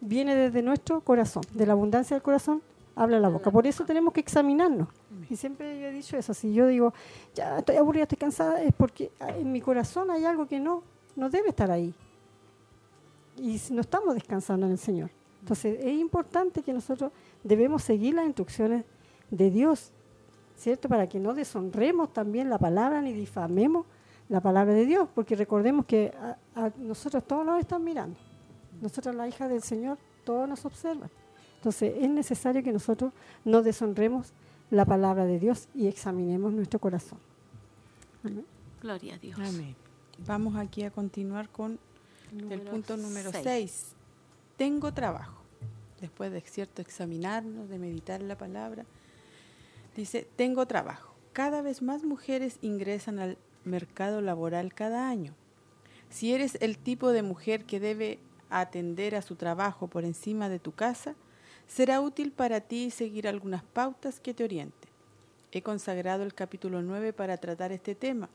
viene desde nuestro corazón, de la abundancia del corazón habla la boca. Por eso tenemos que examinarnos. Y siempre yo he dicho eso, si yo digo, ya estoy aburrida, estoy cansada, es porque en mi corazón hay algo que no, no debe estar ahí. Y no estamos descansando en el Señor. Entonces es importante que nosotros debemos seguir las instrucciones de Dios, ¿cierto? Para que no deshonremos también la palabra ni difamemos la palabra de Dios, porque recordemos que a, nosotros todos nos están mirando. Nosotros, la hija del Señor, todos nos observan. Entonces es necesario que nosotros no deshonremos la palabra de Dios y examinemos nuestro corazón. Gloria a Dios. Amén. Vamos aquí a continuar con el punto número 6. Tengo trabajo. Después de cierto examinarnos, de meditar la palabra, dice, tengo trabajo. Cada vez más mujeres ingresan al mercado laboral cada año. Si eres el tipo de mujer que debe atender a su trabajo por encima de tu casa, será útil para ti seguir algunas pautas que te orienten. He consagrado el capítulo 9 para tratar este tema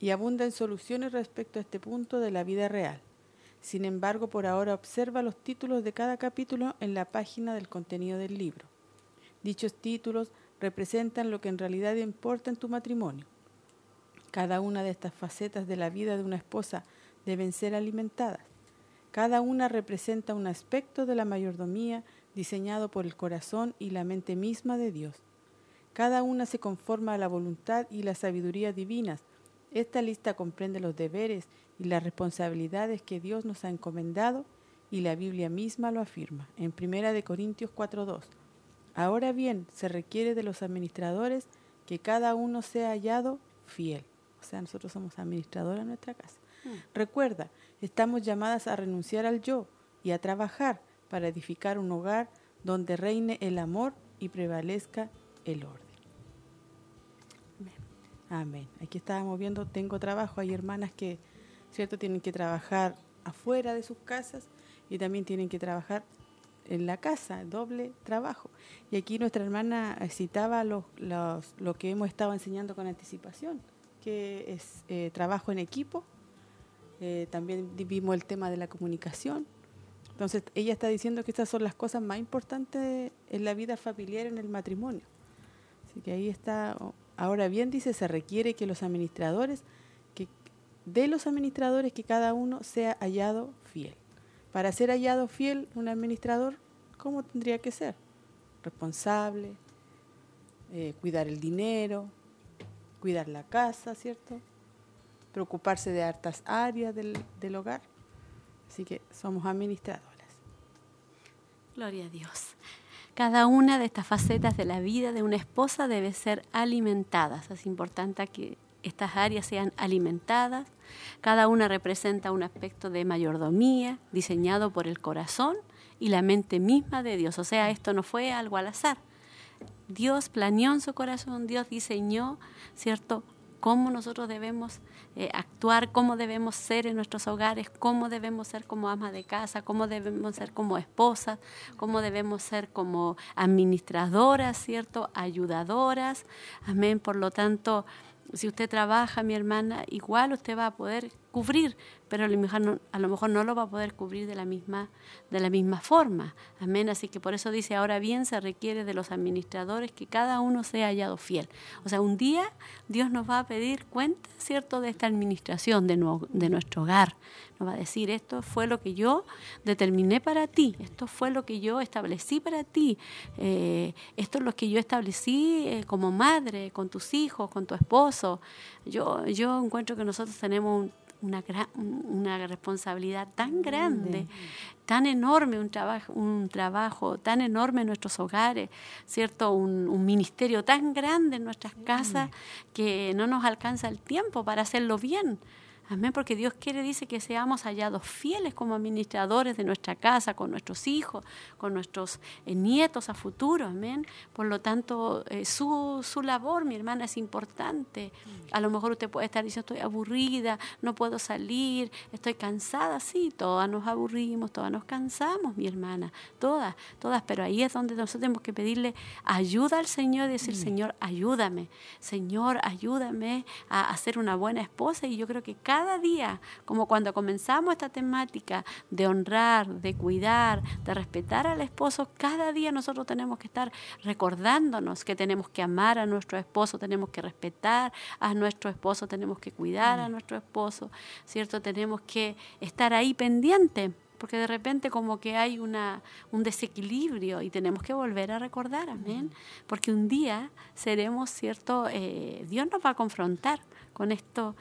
y abunda en soluciones respecto a este punto de la vida real. Sin embargo, por ahora observa los títulos de cada capítulo en la página del contenido del libro. Dichos títulos representan lo que en realidad importa en tu matrimonio. Cada una de estas facetas de la vida de una esposa deben ser alimentadas. Cada una representa un aspecto de la mayordomía diseñado por el corazón y la mente misma de Dios. Cada una se conforma a la voluntad y la sabiduría divinas. Esta lista comprende los deberes y las responsabilidades que Dios nos ha encomendado y la Biblia misma lo afirma en 1 de Corintios 4:2. Ahora bien, se requiere de los administradores que cada uno sea hallado fiel. O sea, nosotros somos administradores en nuestra casa. Mm. Recuerda, estamos llamadas a renunciar al yo y a trabajar para edificar un hogar donde reine el amor y prevalezca el orden. Amén. Aquí estábamos viendo, tengo trabajo, hay hermanas que, ¿cierto?, tienen que trabajar afuera de sus casas y también tienen que trabajar en la casa, doble trabajo. Y aquí nuestra hermana citaba los, lo que hemos estado enseñando con anticipación, que es eh, trabajo en equipo. Eh, también vimos el tema de la comunicación, entonces, ella está diciendo que estas son las cosas más importantes en la vida familiar, en el matrimonio. Así que ahí está. Ahora bien, dice, se requiere que los administradores, que de los administradores, que cada uno sea hallado fiel. Para ser hallado fiel, un administrador, ¿cómo tendría que ser? Responsable, eh, cuidar el dinero, cuidar la casa, ¿cierto? Preocuparse de hartas áreas del, del hogar. Así que somos administradoras. Gloria a Dios. Cada una de estas facetas de la vida de una esposa debe ser alimentadas. Es importante que estas áreas sean alimentadas. Cada una representa un aspecto de mayordomía diseñado por el corazón y la mente misma de Dios. O sea, esto no fue algo al azar. Dios planeó en su corazón, Dios diseñó, ¿cierto? Cómo nosotros debemos eh, actuar, cómo debemos ser en nuestros hogares, cómo debemos ser como ama de casa, cómo debemos ser como esposas, cómo debemos ser como administradoras, ¿cierto? Ayudadoras. Amén. Por lo tanto, si usted trabaja, mi hermana, igual usted va a poder cubrir, pero a lo, mejor no, a lo mejor no lo va a poder cubrir de la misma de la misma forma. Amén. Así que por eso dice, ahora bien se requiere de los administradores que cada uno sea hallado fiel. O sea, un día Dios nos va a pedir cuenta, ¿cierto?, de esta administración de, de nuestro hogar. Nos va a decir, esto fue lo que yo determiné para ti, esto fue lo que yo establecí para ti, eh, esto es lo que yo establecí eh, como madre, con tus hijos, con tu esposo. Yo, yo encuentro que nosotros tenemos un una, una responsabilidad tan grande, tan enorme, un trabajo, un trabajo tan enorme en nuestros hogares, ¿cierto? Un, ministerio tan grande en nuestras casas que no nos alcanza el tiempo para hacerlo bien. Amén, porque Dios quiere, dice, que seamos hallados fieles como administradores de nuestra casa, con nuestros hijos, con nuestros eh, nietos a futuro. Amén. Por lo tanto, eh, su, su labor, mi hermana, es importante. A lo mejor usted puede estar diciendo, estoy aburrida, no puedo salir, estoy cansada. Sí, todas nos aburrimos, todas nos cansamos, mi hermana, todas, todas. Pero ahí es donde nosotros tenemos que pedirle ayuda al Señor y decir, Señor, ayúdame. Señor, ayúdame a, a ser una buena esposa. Y yo creo que cada día, como cuando comenzamos esta temática de honrar, de cuidar, de respetar al esposo, cada día nosotros tenemos que estar recordándonos que tenemos que amar a nuestro esposo, tenemos que respetar a nuestro esposo, tenemos que cuidar a mm. nuestro esposo, ¿cierto? Tenemos que estar ahí pendiente porque de repente como que hay una, un desequilibrio y tenemos que volver a recordar, amén, mm. porque un día seremos, ¿cierto? Eh, Dios nos va a confrontar con esto,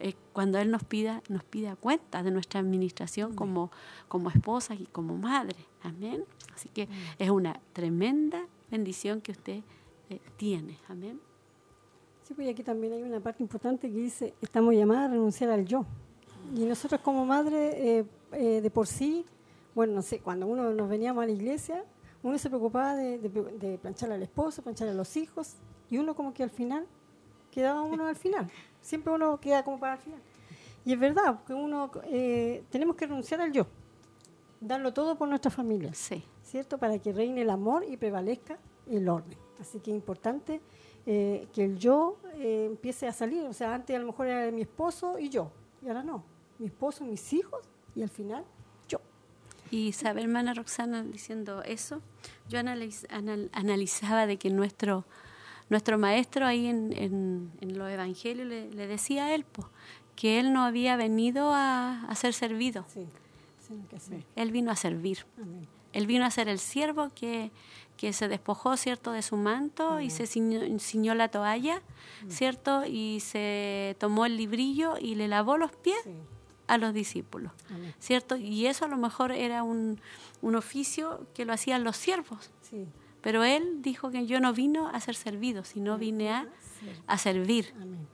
eh, cuando Él nos pida, nos pida cuenta de nuestra administración como, como esposa y como madre. Amén. Así que es una tremenda bendición que usted eh, tiene. Amén. Sí, pues aquí también hay una parte importante que dice, estamos llamadas a renunciar al yo. Y nosotros como madre, eh, de por sí, bueno, no sé, cuando uno nos veníamos a la iglesia, uno se preocupaba de, de, de planchar al esposo, planchar a los hijos, y uno como que al final, quedaba uno al final siempre uno queda como para el final. Y es verdad, que uno eh, tenemos que renunciar al yo, darlo todo por nuestra familia, sí. ¿cierto? Para que reine el amor y prevalezca el orden. Así que es importante eh, que el yo eh, empiece a salir. O sea, antes a lo mejor era mi esposo y yo, y ahora no. Mi esposo, mis hijos y al final yo. Y sabe, hermana Roxana, diciendo eso, yo analizaba de que nuestro nuestro maestro ahí en, los evangelios le, decía a él que él no había venido a, ser servido. Él vino a servir. Él vino a ser el siervo que, que se despojó, ¿cierto?, de su manto y se ciñó, la toalla, ¿cierto? Y se tomó el librillo y le lavó los pies a los discípulos, ¿cierto? Y eso a lo mejor era un, un oficio que lo hacían los siervos. Pero él dijo que yo no vino a ser servido, sino vine a, a servir. Amén.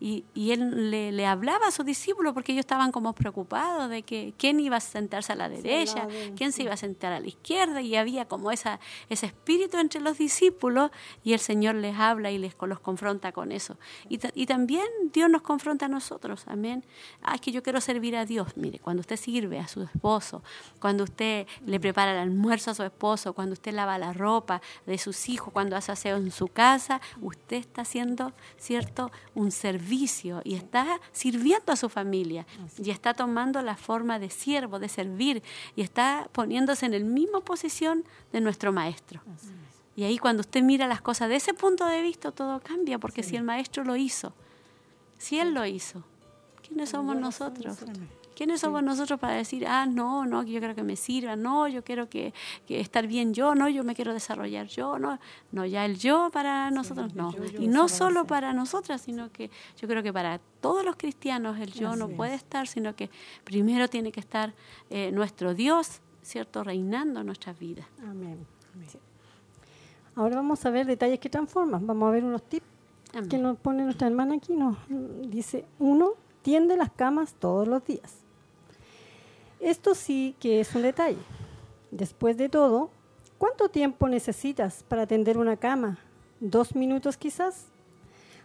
Y, y él le, le, hablaba a sus discípulos porque ellos estaban como preocupados de que quién iba a sentarse a la derecha, quién se iba a sentar a la izquierda y había como esa, ese espíritu entre los discípulos y el Señor les habla y les, los confronta con eso. Y, y también Dios nos confronta a nosotros. Amén. Ah, es que yo quiero servir a Dios. Mire, cuando usted sirve a su esposo, cuando usted le mm. prepara el almuerzo a su esposo, cuando usted lava la ropa de sus hijos, cuando hace aseo en su casa, usted está haciendo, ¿cierto? Un servicio y está sirviendo a su familia y está tomando la forma de siervo, de servir y está poniéndose en la misma posición de nuestro maestro. Y ahí cuando usted mira las cosas de ese punto de vista, todo cambia, porque si el maestro lo hizo, si él lo hizo, ¿quiénes somos nosotros? ¿Quiénes somos nosotros para decir, ah, no, no, yo quiero que me sirva, no, yo quiero que, estar bien yo, no, yo me quiero desarrollar yo, no, no, ya el yo para nosotros no. y no solo para nosotras, sino que yo creo que para todos los cristianos el yo no puede estar, sino que primero tiene que estar eh, nuestro Dios, ¿cierto?, reinando nuestras vidas. Amén. Ahora vamos a ver detalles que transforman. Vamos a ver unos tips que nos pone nuestra hermana aquí. Nos dice, uno, tiende las camas todos los días. Esto sí que es un detalle. Después de todo, ¿cuánto tiempo necesitas para tender una cama? ¿Dos minutos quizás?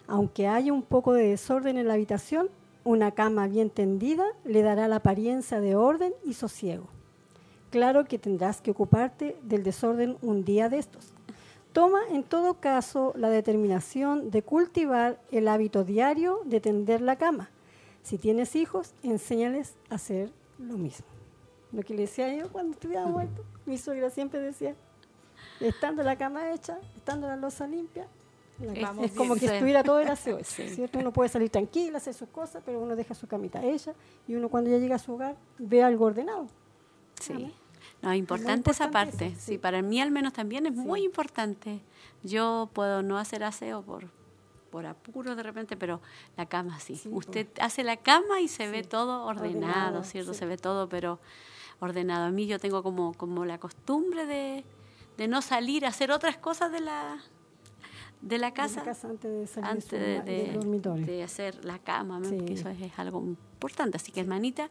Aunque haya un poco de desorden en la habitación, una cama bien tendida le dará la apariencia de orden y sosiego. Claro que tendrás que ocuparte del desorden un día de estos. Toma en todo caso la determinación de cultivar el hábito diario de tender la cama. Si tienes hijos, enséñales a hacer lo mismo. Lo que le decía yo cuando estuviera muerto, mi suegra siempre decía, estando la cama hecha, estando la losa limpia, es, como que estuviera todo el aseo, ¿cierto? Uno puede salir tranquila, hacer sus cosas, pero uno deja su camita ella y uno cuando ya llega a su hogar ve algo ordenado. Sí. No, importante, esa parte. sí. para mí al menos también es muy importante. Yo puedo no hacer aseo por por apuro de repente, pero la cama sí. Usted hace la cama y se ve todo ordenado, ¿cierto? Se ve todo, pero ordenado. A mí yo tengo como, como la costumbre de, de no salir a hacer otras cosas de la de la casa, antes de salir antes de, dormitorio. de hacer la cama, amén, porque eso es, es algo importante. Así que, hermanita,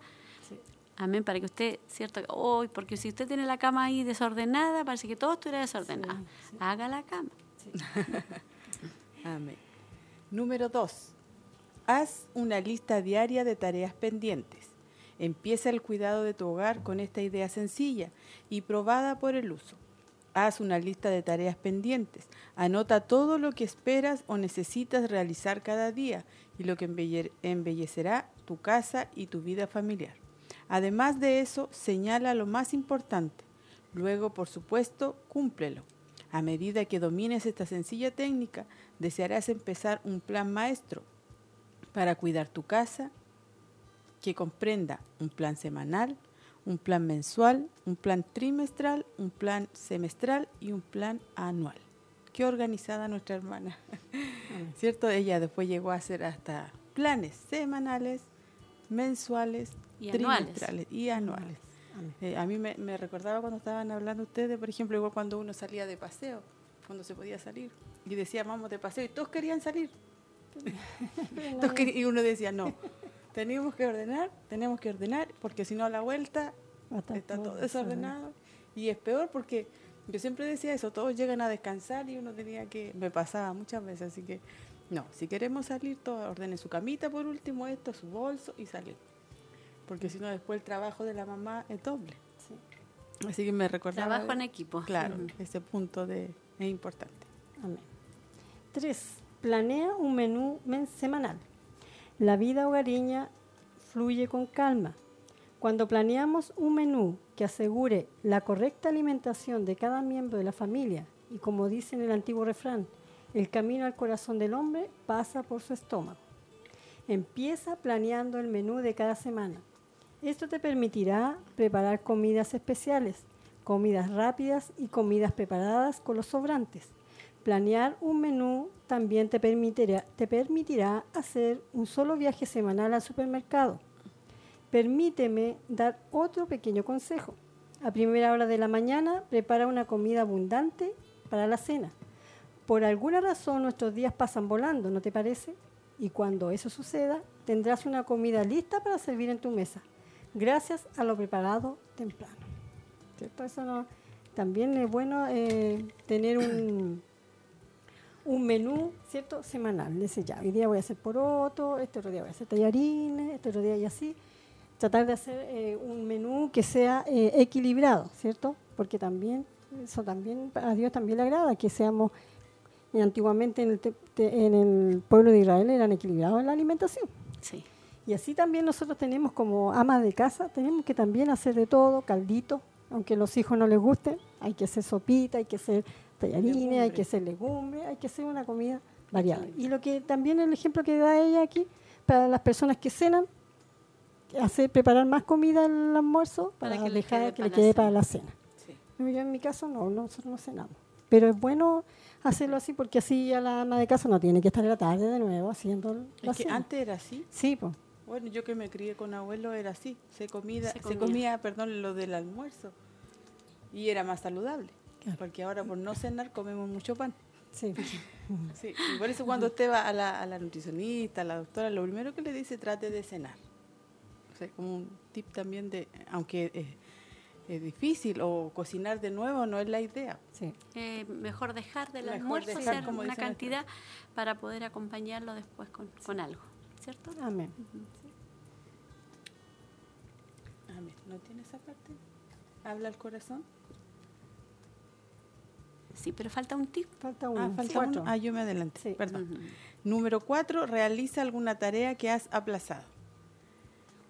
amén, para que usted, cierto, hoy, porque si usted tiene la cama ahí desordenada, parece que todo estuviera desordenado. Haga la cama. Amén. Número dos. Haz una lista diaria de tareas pendientes. Empieza el cuidado de tu hogar con esta idea sencilla y probada por el uso. Haz una lista de tareas pendientes. Anota todo lo que esperas o necesitas realizar cada día y lo que embelle- embellecerá tu casa y tu vida familiar. Además de eso, señala lo más importante. Luego, por supuesto, cúmplelo. A medida que domines esta sencilla técnica, desearás empezar un plan maestro para cuidar tu casa que comprenda un plan semanal, un plan mensual, un plan trimestral, un plan semestral y un plan anual. Qué organizada nuestra hermana. ¿Cierto? Ella después llegó a hacer hasta planes semanales, mensuales, Y anuales. trimestrales y anuales. Eh, a mí me, me recordaba cuando estaban hablando ustedes, por ejemplo, igual cuando uno salía de paseo, cuando se podía salir, y decía, vamos de paseo, y todos querían salir. Todos querían- y uno decía, no, tenemos que ordenar, tenemos que ordenar, porque si no a la vuelta está todo desordenado. Y es peor porque yo siempre decía eso, todos llegan a descansar y uno tenía que, me pasaba muchas veces, así que, no, si queremos salir, todos ordenen su camita por último, esto, su bolso y salir. Porque si no, después el trabajo de la mamá es doble. Sí. Así que me recordaba. Trabajo en equipo. Claro, ese punto de, es importante. Amén. 3. Planea un menú men- semanal. La vida hogareña fluye con calma. Cuando planeamos un menú que asegure la correcta alimentación de cada miembro de la familia, y como dice en el antiguo refrán, el camino al corazón del hombre pasa por su estómago. Empieza planeando el menú de cada semana. Esto te permitirá preparar comidas especiales, comidas rápidas y comidas preparadas con los sobrantes. Planear un menú también te permitirá, te permitirá hacer un solo viaje semanal al supermercado. Permíteme dar otro pequeño consejo. A primera hora de la mañana prepara una comida abundante para la cena. Por alguna razón nuestros días pasan volando, ¿no te parece? Y cuando eso suceda, tendrás una comida lista para servir en tu mesa, gracias a lo preparado temprano. También es bueno eh, tener un, un menú, ¿cierto? Semanal. Dice, ya, hoy día voy a hacer poroto, este otro día voy a hacer tallarines, este otro día y así. Tratar de hacer eh, un menú que sea eh, equilibrado, ¿cierto? Porque también, eso también, a Dios también le agrada que seamos, y antiguamente en el, te- te- en el pueblo de Israel eran equilibrados en la alimentación. Sí. Y así también nosotros tenemos como amas de casa, tenemos que también hacer de todo, caldito, aunque a los hijos no les guste, hay que hacer sopita, hay que hacer tallarines, hay que hacer legumbres, hay que hacer una comida variada. Y lo que también el ejemplo que da ella aquí, para las personas que cenan, hacer preparar más comida al almuerzo para, Para que le dejar quede que para le la quede cena. para la cena. Sí. Yo en mi caso no, nosotros no cenamos. Pero es bueno hacerlo así porque así ya la ama de casa no tiene que estar en la tarde de nuevo haciendo la Es que cena. antes era así. Sí, pues. Bueno, yo que me crié con abuelo era así. Se, comida, Se se, comía. comía. perdón, lo del almuerzo. Y era más saludable. Claro. Porque ahora por no cenar comemos mucho pan. Sí. Sí, y por eso cuando usted va a la, a la nutricionista, a la doctora, lo primero que le dice, trate de cenar. O sea, como un tip también de, aunque es, es difícil o cocinar de nuevo no es la idea. sí. Eh, mejor dejar del Mejor almuerzo, dejar, hacer como una nuestra- cantidad para poder acompañarlo después con, con algo, ¿cierto? Amén. Amén. ¿No tiene esa parte? ¿Habla el corazón? Sí, pero falta un tip. Falta uno. Ah, falta uno. Ah, yo me adelanté. Sí. Perdón. Número cuatro, realiza alguna tarea que has aplazado.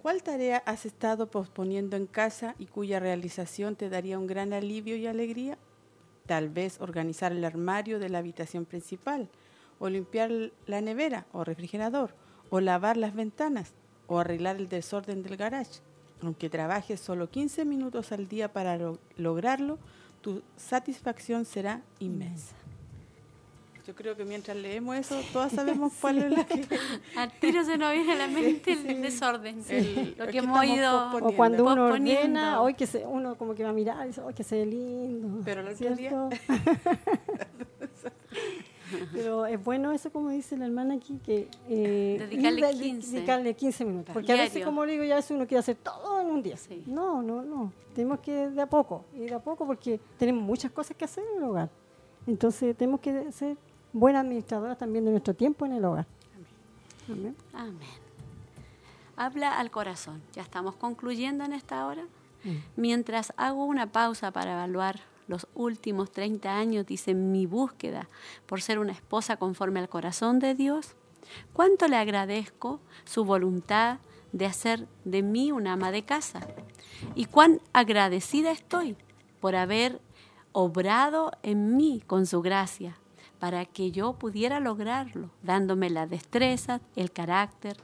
¿Cuál tarea has estado posponiendo en casa y cuya realización te daría un gran alivio y alegría? Tal vez organizar el armario de la habitación principal, o limpiar la nevera o refrigerador, o lavar las ventanas, o arreglar el desorden del garage. Aunque trabajes solo 15 minutos al día para lo- lograrlo, tu satisfacción será inmensa. Yo creo que mientras leemos eso, todas sabemos cuál es la que... Al tiro se nos viene a la mente el desorden, El- lo que hemos ido. O cuando uno ordena, hoy que se, uno como que va a mirar y dice, hoy que se ve lindo. Pero el otro día- ¿cierto? Pero es bueno eso, como dice la hermana aquí, que... Eh, dedicarle 15. Dedicarle 15 minutos. Porque a veces, como digo, ya uno quiere hacer todo en un día. No, no, no. Tenemos que de a poco, ir de a poco porque tenemos muchas cosas que hacer en el hogar. Entonces tenemos que ser buenas administradoras también de nuestro tiempo en el hogar. Amén. Amén. Habla al corazón. Ya estamos concluyendo en esta hora. Mm. Mientras hago una pausa para evaluar los últimos 30 años, dice, mi búsqueda por ser una esposa conforme al corazón de Dios, cuánto le agradezco su voluntad de hacer de mí una ama de casa y cuán agradecida estoy por haber obrado en mí con su gracia para que yo pudiera lograrlo, dándome la destreza, el carácter,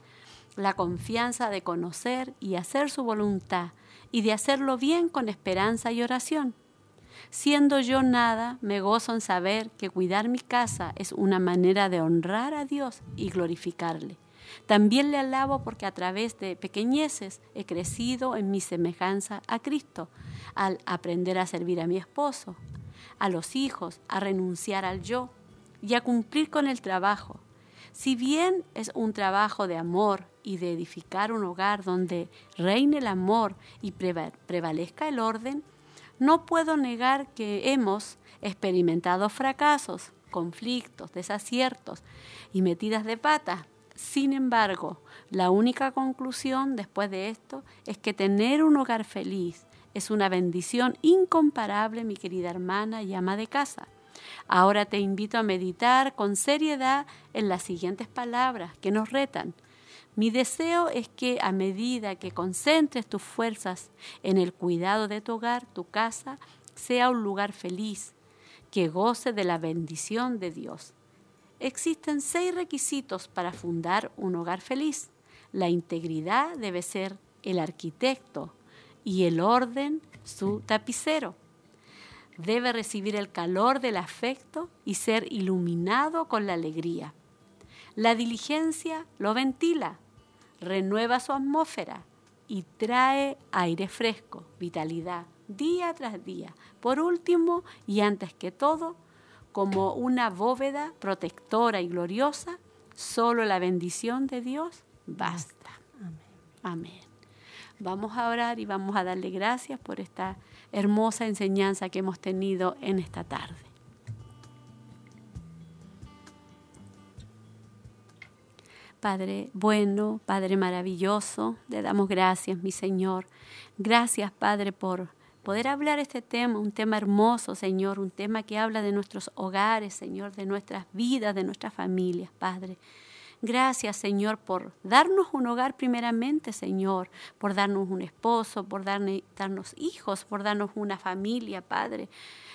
la confianza de conocer y hacer su voluntad y de hacerlo bien con esperanza y oración. Siendo yo nada, me gozo en saber que cuidar mi casa es una manera de honrar a Dios y glorificarle. También le alabo porque a través de pequeñeces he crecido en mi semejanza a Cristo, al aprender a servir a mi esposo, a los hijos, a renunciar al yo y a cumplir con el trabajo. Si bien es un trabajo de amor y de edificar un hogar donde reine el amor y prevalezca el orden, no puedo negar que hemos experimentado fracasos, conflictos, desaciertos y metidas de pata. Sin embargo, la única conclusión después de esto es que tener un hogar feliz es una bendición incomparable, mi querida hermana y ama de casa. Ahora te invito a meditar con seriedad en las siguientes palabras que nos retan. Mi deseo es que a medida que concentres tus fuerzas en el cuidado de tu hogar, tu casa sea un lugar feliz, que goce de la bendición de Dios. Existen seis requisitos para fundar un hogar feliz. La integridad debe ser el arquitecto y el orden su tapicero. Debe recibir el calor del afecto y ser iluminado con la alegría. La diligencia lo ventila, renueva su atmósfera y trae aire fresco, vitalidad, día tras día. Por último, y antes que todo, como una bóveda protectora y gloriosa, solo la bendición de Dios basta. Amén. Vamos a orar y vamos a darle gracias por esta hermosa enseñanza que hemos tenido en esta tarde. Padre bueno, Padre maravilloso, le damos gracias, mi Señor. Gracias, Padre, por poder hablar este tema, un tema hermoso, Señor, un tema que habla de nuestros hogares, Señor, de nuestras vidas, de nuestras familias, Padre. Gracias, Señor, por darnos un hogar primeramente, Señor, por darnos un esposo, por darnos hijos, por darnos una familia, Padre.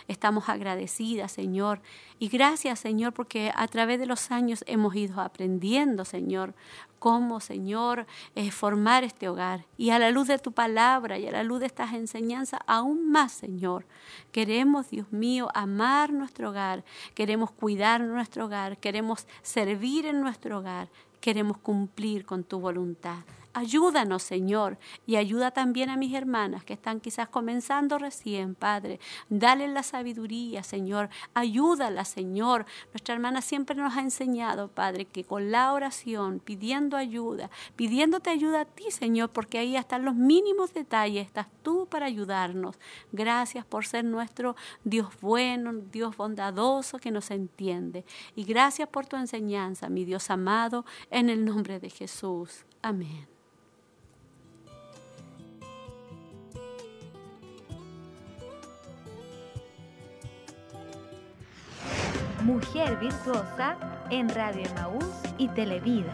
Estamos agradecidas, Señor. Y gracias, Señor, porque a través de los años hemos ido aprendiendo, Señor, cómo, Señor, eh, formar este hogar. Y a la luz de tu palabra y a la luz de estas enseñanzas, aún más, Señor. Queremos, Dios mío, amar nuestro hogar. Queremos cuidar nuestro hogar. Queremos servir en nuestro hogar. Queremos cumplir con tu voluntad. Ayúdanos, Señor, y ayuda también a mis hermanas que están quizás comenzando recién, Padre. Dale la sabiduría, Señor. Ayúdala, Señor. Nuestra hermana siempre nos ha enseñado, Padre, que con la oración, pidiendo ayuda, pidiéndote ayuda a ti, Señor, porque ahí están los mínimos detalles, estás tú para ayudarnos. Gracias por ser nuestro Dios bueno, Dios bondadoso que nos entiende. Y gracias por tu enseñanza, mi Dios amado, en el nombre de Jesús. Amén. Mujer Virtuosa en Radio Emaús y Televida.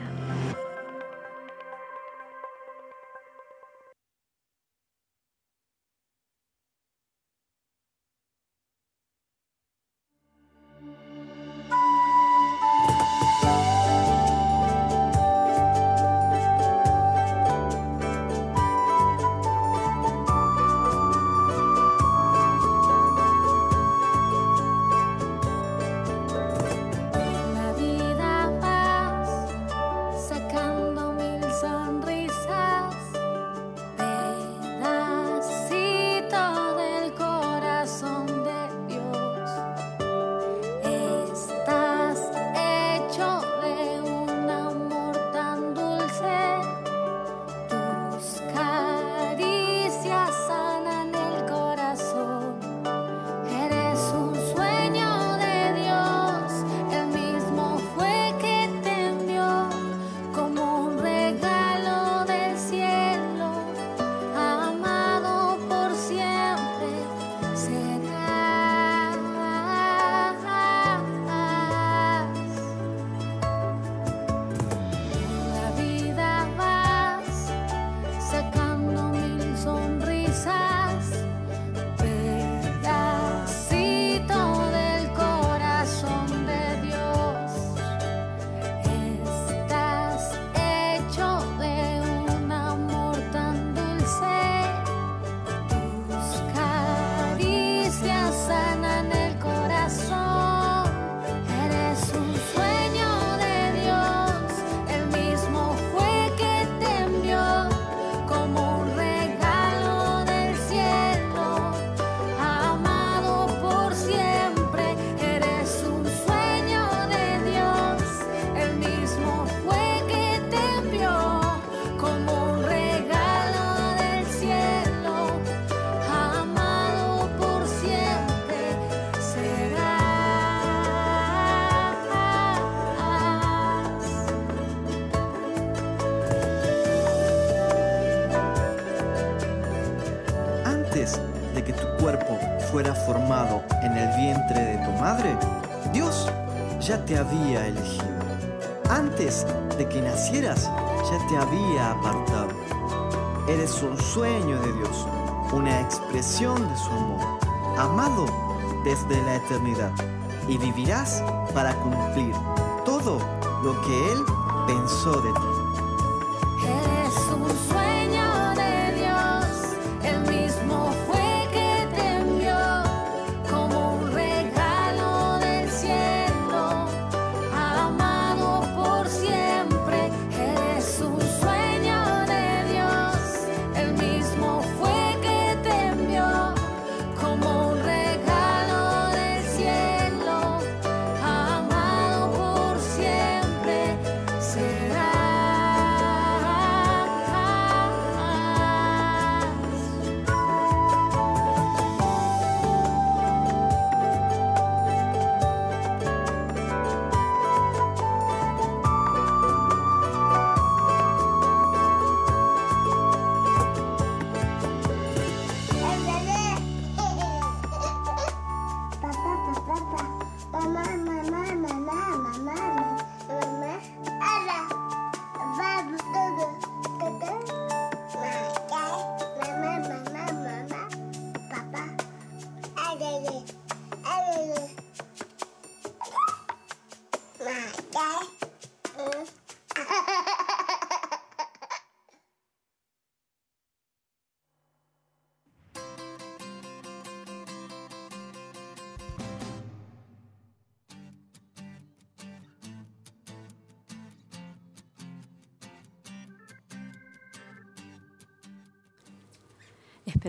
Ya te había elegido. Antes de que nacieras, ya te había apartado. Eres un sueño de Dios, una expresión de su amor, amado desde la eternidad, y vivirás para cumplir todo lo que Él pensó de ti.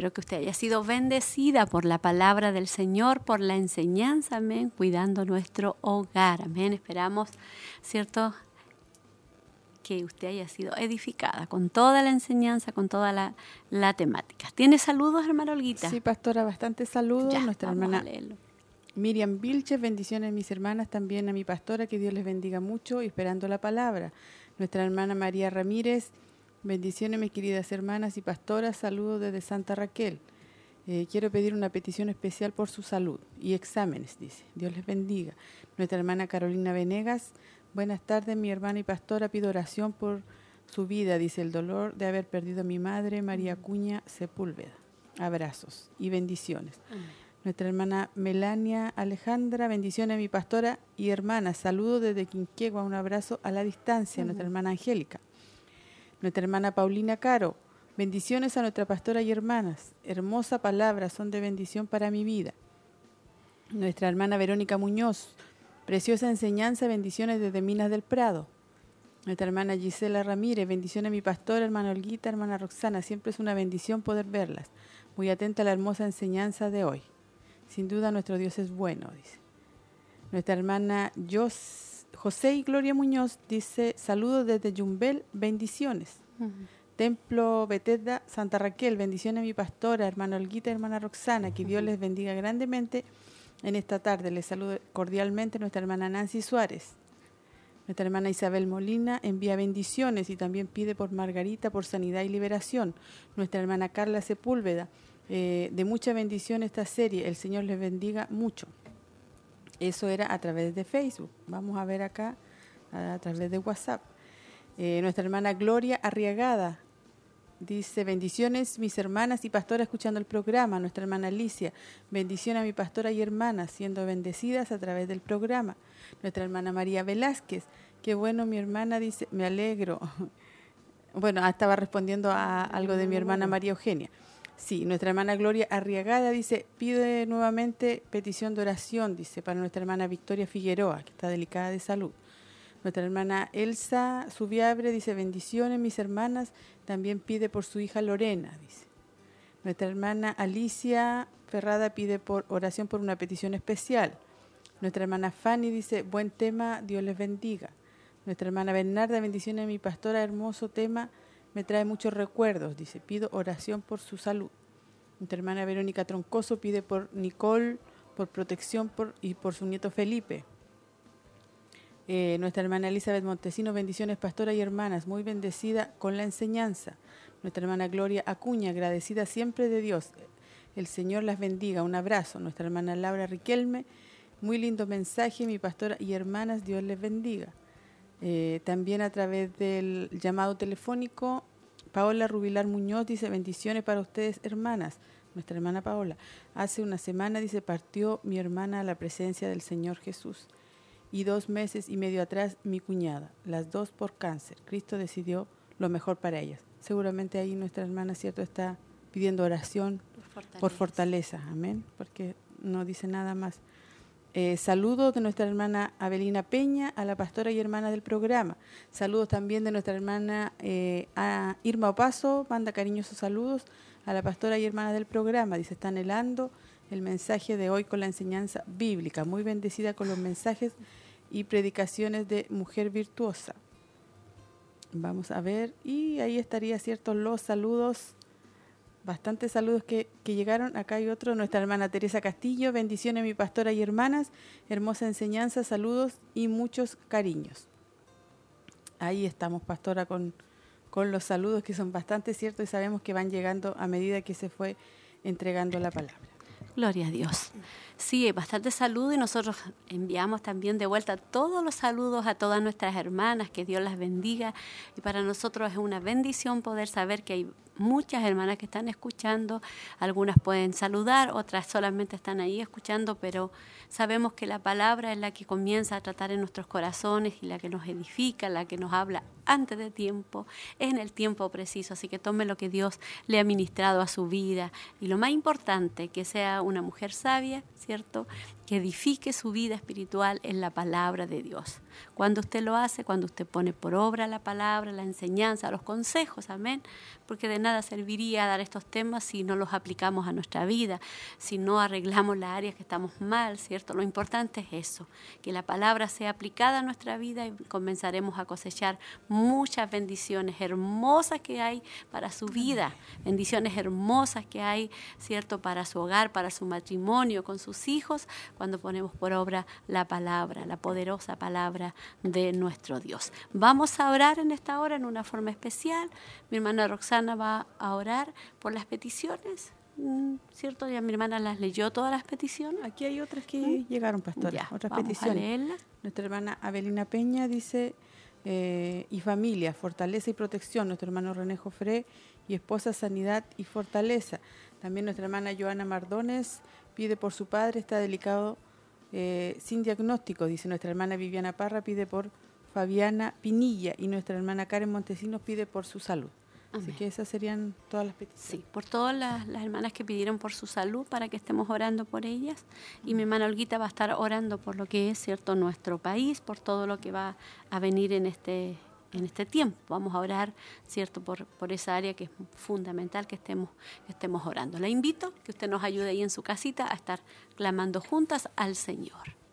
Espero que usted haya sido bendecida por la palabra del Señor, por la enseñanza, amén, cuidando nuestro hogar, amén. Esperamos, ¿cierto? Que usted haya sido edificada con toda la enseñanza, con toda la, temática. ¿Tiene saludos, hermana Olguita? Sí, pastora, bastante saludos. Nuestra hermana Miriam Vilches, bendiciones mis hermanas, también a mi pastora, que Dios les bendiga mucho y esperando la palabra. Nuestra hermana María Ramírez, Bendiciones, mis queridas hermanas y pastoras. Saludos desde Santa Raquel. Eh, quiero pedir una petición especial por su salud y exámenes, dice. Dios les bendiga. Nuestra hermana Carolina Venegas. Buenas tardes, mi hermana y pastora. Pido oración por su vida, dice el dolor de haber perdido a mi madre, María Cuña Sepúlveda. Abrazos y bendiciones. Nuestra hermana Melania Alejandra, bendiciones a mi pastora y hermana. Saludos desde Quinquegua, un abrazo a la distancia. Nuestra hermana Angélica nuestra hermana Paulina Caro. Bendiciones a nuestra pastora y hermanas. Hermosa palabra, son de bendición para mi vida. Nuestra hermana Verónica Muñoz. Preciosa enseñanza, bendiciones desde Minas del Prado. Nuestra hermana Gisela Ramírez, bendiciones a mi pastora, hermana Olguita, hermana Roxana. Siempre es una bendición poder verlas. Muy atenta a la hermosa enseñanza de hoy. Sin duda nuestro Dios es bueno, dice. Nuestra hermana Jos José y Gloria Muñoz dice, saludos desde Yumbel, bendiciones. Templo Betesda, Santa Raquel, bendiciones a mi pastora, hermana Olguita, hermana Roxana, que Dios les bendiga grandemente en esta tarde. Les saludo cordialmente nuestra hermana Nancy Suárez. Nuestra hermana Isabel Molina envía bendiciones y también pide por Margarita por sanidad y liberación. Nuestra hermana Carla Sepúlveda, eh, de mucha bendición esta serie. El Señor les bendiga mucho. Eso era a través de Facebook. Vamos a ver acá a, través de WhatsApp. Eh, nuestra hermana Gloria Arriagada dice, bendiciones mis hermanas y pastora escuchando el programa. Nuestra hermana Alicia, bendición a mi pastora y hermana siendo bendecidas a través del programa. Nuestra hermana María Velázquez, qué bueno mi hermana dice, me alegro. Bueno, ah, estaba respondiendo a algo de mi hermana María Eugenia. Sí, nuestra hermana Gloria Arriagada dice, pide nuevamente petición de oración, dice, para nuestra hermana Victoria Figueroa, que está delicada de salud. Nuestra hermana Elsa Subiabre dice, bendiciones mis hermanas, también pide por su hija Lorena, dice. Nuestra hermana Alicia Ferrada pide por oración por una petición especial. Nuestra hermana Fanny dice, buen tema, Dios les bendiga. Nuestra hermana Bernarda, bendiciones a mi pastora, hermoso tema, me trae muchos recuerdos. Dice, pido oración por su salud. Nuestra hermana Verónica Troncoso pide por Nicole, por protección y por su nieto Felipe. Eh, nuestra hermana Elizabeth Montesino, bendiciones pastora y hermanas, muy bendecida con la enseñanza. Nuestra hermana Gloria Acuña, agradecida siempre de Dios. El Señor las bendiga. Un abrazo. Nuestra hermana Laura Riquelme. Muy lindo mensaje, mi pastora y hermanas. Dios les bendiga. Eh, también a través del llamado telefónico, Paola Rubilar Muñoz dice bendiciones para ustedes, hermanas. Nuestra hermana Paola. Hace una semana, dice, partió mi hermana a la presencia del Señor Jesús. Y dos meses y medio atrás, mi cuñada. Las dos por cáncer. Cristo decidió lo mejor para ellas. Seguramente ahí nuestra hermana, ¿cierto?, está pidiendo oración por fortaleza. Amén. Porque no dice nada más. Eh, saludos de nuestra hermana Abelina Peña, a la pastora y hermana del programa. Saludos también de nuestra hermana eh, Irma Opaso, manda cariñosos saludos a la pastora y hermana del programa. Dice, está anhelando el mensaje de hoy con la enseñanza bíblica. Muy bendecida con los mensajes y predicaciones de mujer virtuosa. Vamos a ver, y ahí estaría ciertos los saludos bastantes saludos que, llegaron. Acá hay otro, nuestra hermana Teresa Castillo. Bendiciones, mi pastora y hermanas. Hermosa enseñanza, saludos y muchos cariños. Ahí estamos, pastora, con, con los saludos que son bastante ciertos y sabemos que van llegando a medida que se fue entregando la palabra. Gloria a Dios. Sí, bastante saludo y nosotros enviamos también de vuelta todos los saludos a todas nuestras hermanas, que Dios las bendiga. Y para nosotros es una bendición poder saber que hay muchas hermanas que están escuchando, algunas pueden saludar, otras solamente están ahí escuchando, pero sabemos que la palabra es la que comienza a tratar en nuestros corazones y la que nos edifica, la que nos habla antes de tiempo, en el tiempo preciso, así que tome lo que Dios le ha ministrado a su vida y lo más importante, que sea una mujer sabia, ¿cierto? ¿cierto? Que edifique su vida espiritual en la palabra de Dios. Cuando usted lo hace, cuando usted pone por obra la palabra, la enseñanza, los consejos, amén, porque de nada serviría dar estos temas si no los aplicamos a nuestra vida, si no arreglamos las áreas que estamos mal, ¿cierto? Lo importante es eso, que la palabra sea aplicada a nuestra vida y comenzaremos a cosechar muchas bendiciones hermosas que hay para su vida, bendiciones hermosas que hay, ¿cierto? Para su hogar, para su matrimonio, con sus hijos cuando ponemos por obra la palabra, la poderosa palabra de nuestro Dios. Vamos a orar en esta hora en una forma especial. Mi hermana Roxana va a orar por las peticiones. Mm, ¿Cierto? Ya mi hermana las leyó todas las peticiones. Aquí hay otras que ¿Mm? llegaron, pastora. otras peticiones. Nuestra hermana Abelina Peña dice, eh, y familia, fortaleza y protección. Nuestro hermano René Jofré y esposa, sanidad y fortaleza. También nuestra hermana Joana Mardones pide por su padre, está delicado eh, sin diagnóstico, dice nuestra hermana Viviana Parra, pide por Fabiana Pinilla y nuestra hermana Karen Montesinos pide por su salud. Así que esas serían todas las peticiones. Sí, por todas las, hermanas que pidieron por su salud para que estemos orando por ellas. Y mi hermana Olguita va a estar orando por lo que es cierto nuestro país, por todo lo que va a venir en este, en este tiempo. Vamos a orar, ¿cierto?, por, por esa área que es fundamental que estemos, que estemos orando. La invito que usted nos ayude ahí en su casita a estar clamando juntas al Señor.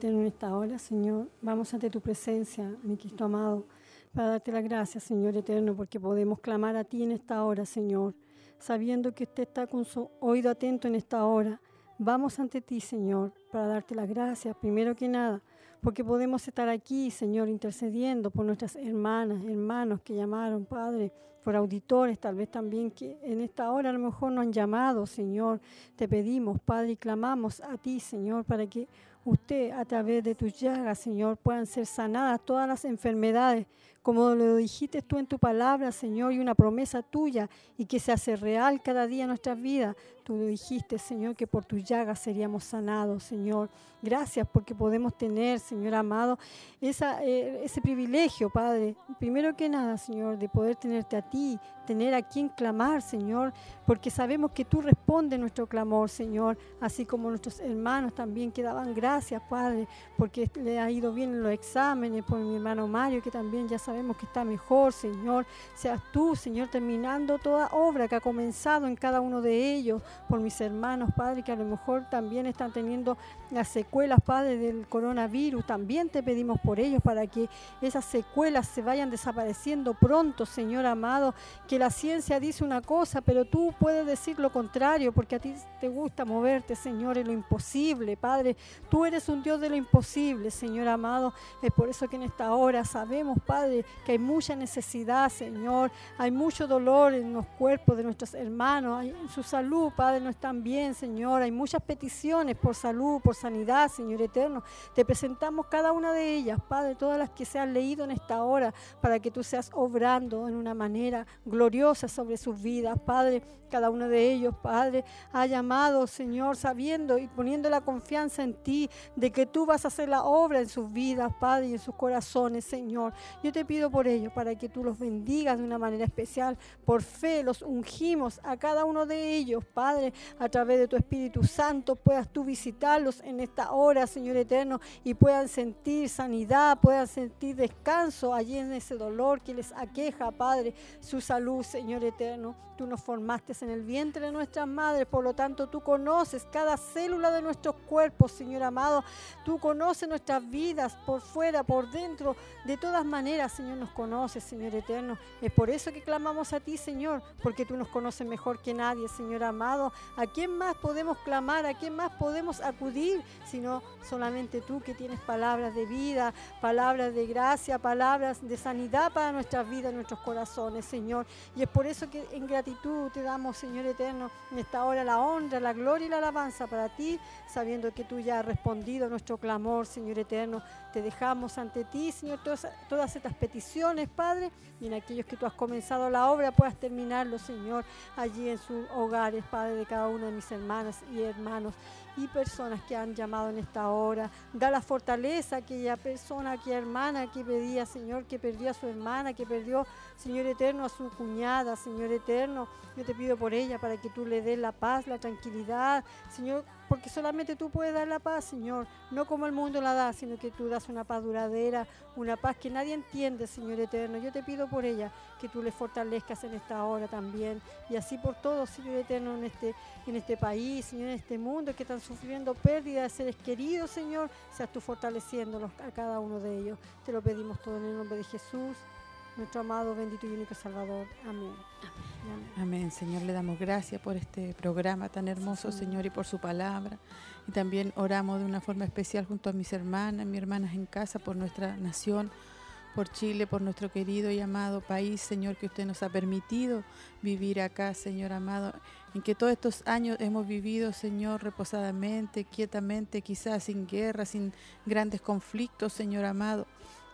en esta hora, Señor, vamos ante tu presencia, mi Cristo amado para darte las gracias, Señor eterno, porque podemos clamar a ti en esta hora, Señor, sabiendo que usted está con su oído atento en esta hora. Vamos ante ti, Señor, para darte las gracias, primero que nada, porque podemos estar aquí, Señor, intercediendo por nuestras hermanas, hermanos que llamaron, Padre, por auditores, tal vez también que en esta hora a lo mejor no han llamado, Señor. Te pedimos, Padre, y clamamos a ti, Señor, para que usted a través de tus llagas, Señor, puedan ser sanadas todas las enfermedades como lo dijiste tú en tu palabra, Señor, y una promesa tuya, y que se hace real cada día en nuestras vidas. Tú lo dijiste, Señor, que por tus llagas seríamos sanados, Señor. Gracias porque podemos tener, Señor amado, eh, ese privilegio, Padre. Primero que nada, Señor, de poder tenerte a ti, tener a quien clamar, Señor, porque sabemos que tú respondes nuestro clamor, Señor, así como nuestros hermanos también que daban gracias, Padre, porque le ha ido bien en los exámenes, por mi hermano Mario, que también ya sabemos que está mejor, Señor. Seas tú, Señor, terminando toda obra que ha comenzado en cada uno de ellos, por mis hermanos, Padre, que a lo mejor también están teniendo las secuelas, Padre, del coronavirus. También te pedimos por ellos para que esas secuelas se vayan desapareciendo pronto, Señor amado que la ciencia dice una cosa, pero tú puedes decir lo contrario, porque a ti te gusta moverte, Señor, en lo imposible, Padre. Tú eres un Dios de lo imposible, Señor amado. Es por eso que en esta hora sabemos, Padre, que hay mucha necesidad, Señor. Hay mucho dolor en los cuerpos de nuestros hermanos. En su salud, Padre, no están bien, Señor. Hay muchas peticiones por salud, por sanidad, Señor eterno. Te presentamos cada una de ellas, Padre, todas las que se han leído en esta hora, para que tú seas obrando en una manera gloriosa sobre sus vidas, Padre. Cada uno de ellos, Padre, ha llamado, Señor, sabiendo y poniendo la confianza en ti de que tú vas a hacer la obra en sus vidas, Padre, y en sus corazones, Señor. Yo te pido por ellos, para que tú los bendigas de una manera especial. Por fe los ungimos a cada uno de ellos, Padre, a través de tu Espíritu Santo, puedas tú visitarlos en esta hora, Señor eterno, y puedan sentir sanidad, puedan sentir descanso allí en ese dolor que les aqueja, Padre, su salud, Señor eterno. Tú nos formaste en el vientre de nuestras madres, por lo tanto tú conoces cada célula de nuestros cuerpos, Señor amado. Tú conoces nuestras vidas por fuera, por dentro. De todas maneras, Señor, nos conoces, Señor eterno. Es por eso que clamamos a ti, Señor, porque tú nos conoces mejor que nadie, Señor amado. ¿A quién más podemos clamar? ¿A quién más podemos acudir? Sino solamente tú que tienes palabras de vida, palabras de gracia, palabras de sanidad para nuestras vidas, nuestros corazones, Señor. Y es por eso que en gratitud te damos Señor eterno, en esta hora la honra, la gloria y la alabanza para ti, sabiendo que tú ya has respondido a nuestro clamor, Señor eterno. Te dejamos ante ti, Señor, todas, todas estas peticiones, Padre, y en aquellos que tú has comenzado la obra puedas terminarlo, Señor, allí en sus hogares, Padre, de cada una de mis hermanas y hermanos y personas que han llamado en esta hora. Da la fortaleza a aquella persona, a aquella hermana que pedía, Señor, que perdió a su hermana, que perdió, Señor eterno, a su cuñada, Señor eterno. Yo te pido por ella para que tú le des la paz, la tranquilidad, Señor, porque solamente tú puedes dar la paz, Señor, no como el mundo la da, sino que tú das una paz duradera, una paz que nadie entiende, Señor eterno. Yo te pido por ella que tú le fortalezcas en esta hora también, y así por todos, Señor eterno, en este, en este país, Señor, en este mundo que están sufriendo pérdida de seres queridos, Señor, seas tú fortaleciéndolos a cada uno de ellos. Te lo pedimos todo en el nombre de Jesús nuestro amado, bendito y único Salvador. Amén. Amén. Señor, le damos gracias por este programa tan hermoso, Señor, y por su palabra. Y también oramos de una forma especial junto a mis hermanas, mis hermanas en casa, por nuestra nación, por Chile, por nuestro querido y amado país, Señor, que usted nos ha permitido vivir acá, Señor amado, en que todos estos años hemos vivido, Señor, reposadamente, quietamente, quizás sin guerra, sin grandes conflictos, Señor amado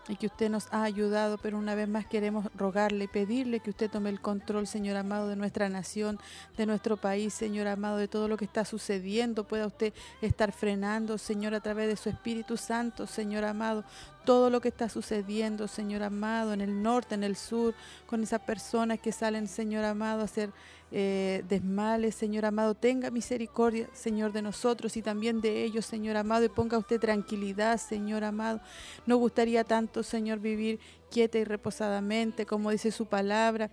y que usted nos ha ayudado, pero una vez más queremos rogarle y pedirle que usted tome el control, Señor amado, de nuestra nación, de nuestro país, Señor amado, de todo lo que está sucediendo. Pueda usted estar frenando, Señor, a través de su Espíritu Santo, Señor amado, todo lo que está sucediendo, Señor amado, en el norte, en el sur, con esas personas que salen, Señor amado, a hacer eh, desmales, Señor amado. Tenga misericordia, Señor, de nosotros y también de ellos, Señor amado, y ponga usted tranquilidad, Señor amado. Nos gustaría tanto, Señor, vivir quieta y reposadamente, como dice su palabra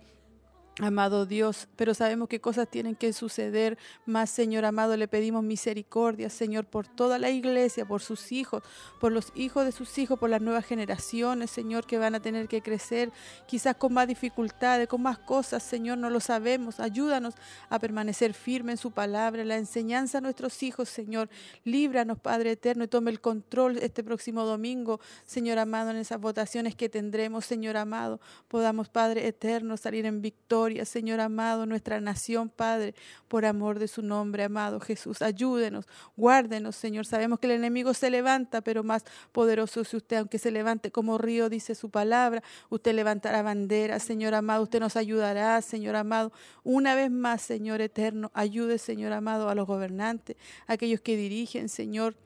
Amado Dios, pero sabemos que cosas tienen que suceder más, Señor amado, le pedimos misericordia, Señor, por toda la iglesia, por sus hijos, por los hijos de sus hijos, por las nuevas generaciones, Señor, que van a tener que crecer, quizás con más dificultades, con más cosas, Señor, no lo sabemos. Ayúdanos a permanecer firme en su palabra, la enseñanza a nuestros hijos, Señor. Líbranos, Padre eterno, y tome el control este próximo domingo, Señor amado, en esas votaciones que tendremos, Señor amado. Podamos, Padre eterno, salir en victoria Señor amado, nuestra nación, Padre, por amor de su nombre, amado Jesús. Ayúdenos, guárdenos, Señor. Sabemos que el enemigo se levanta, pero más poderoso es usted, aunque se levante como río, dice su palabra. Usted levantará bandera, Señor amado. Usted nos ayudará, Señor amado. Una vez más, Señor eterno, ayude, Señor amado, a los gobernantes, a aquellos que dirigen, Señor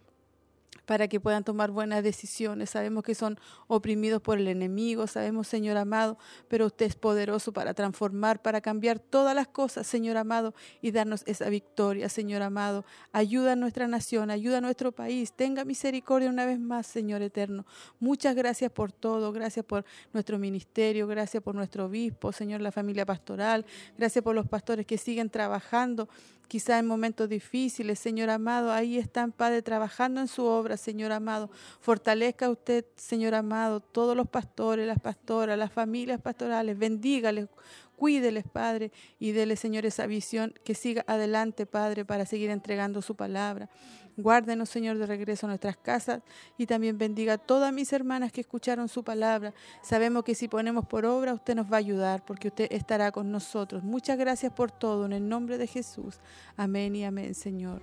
para que puedan tomar buenas decisiones. Sabemos que son oprimidos por el enemigo, sabemos, Señor amado, pero usted es poderoso para transformar, para cambiar todas las cosas, Señor amado, y darnos esa victoria, Señor amado. Ayuda a nuestra nación, ayuda a nuestro país. Tenga misericordia una vez más, Señor eterno. Muchas gracias por todo, gracias por nuestro ministerio, gracias por nuestro obispo, Señor, la familia pastoral, gracias por los pastores que siguen trabajando quizá en momentos difíciles, Señor amado, ahí están, Padre, trabajando en su obra, Señor amado. Fortalezca usted, Señor amado, todos los pastores, las pastoras, las familias pastorales, bendígales, Cuídeles, Padre, y dele, Señor, esa visión que siga adelante, Padre, para seguir entregando su palabra. Guárdenos, Señor, de regreso a nuestras casas y también bendiga a todas mis hermanas que escucharon su palabra. Sabemos que si ponemos por obra, usted nos va a ayudar porque usted estará con nosotros. Muchas gracias por todo, en el nombre de Jesús. Amén y amén, Señor.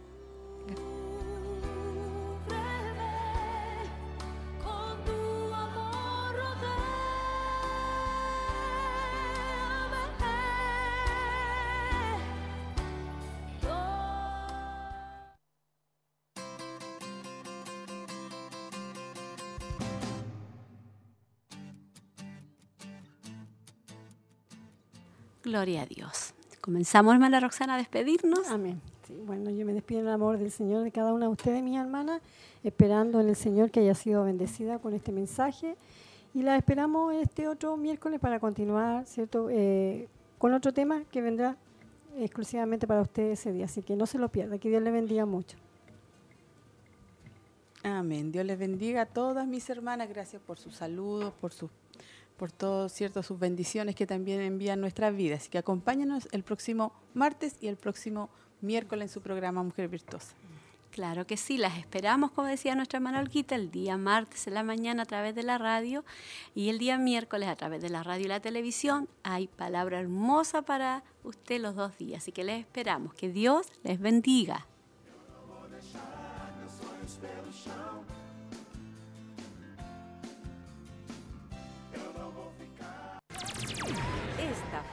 Gloria a Dios. Comenzamos, hermana Roxana, a despedirnos. Amén. bueno, yo me despido en el amor del Señor de cada una de ustedes, mis hermanas, esperando en el Señor que haya sido bendecida con este mensaje. Y la esperamos este otro miércoles para continuar, ¿cierto? Eh, con otro tema que vendrá exclusivamente para ustedes ese día. Así que no se lo pierda. Que Dios le bendiga mucho. Amén. Dios les bendiga a todas mis hermanas. Gracias por sus saludos, por sus por todas ciertas sus bendiciones que también envían nuestras vidas. Así que acompáñanos el próximo martes y el próximo miércoles en su programa Mujer Virtuosa. Claro que sí, las esperamos, como decía nuestra hermana Olquita, el día martes en la mañana a través de la radio y el día miércoles a través de la radio y la televisión. Hay palabra hermosa para usted los dos días, así que les esperamos. Que Dios les bendiga.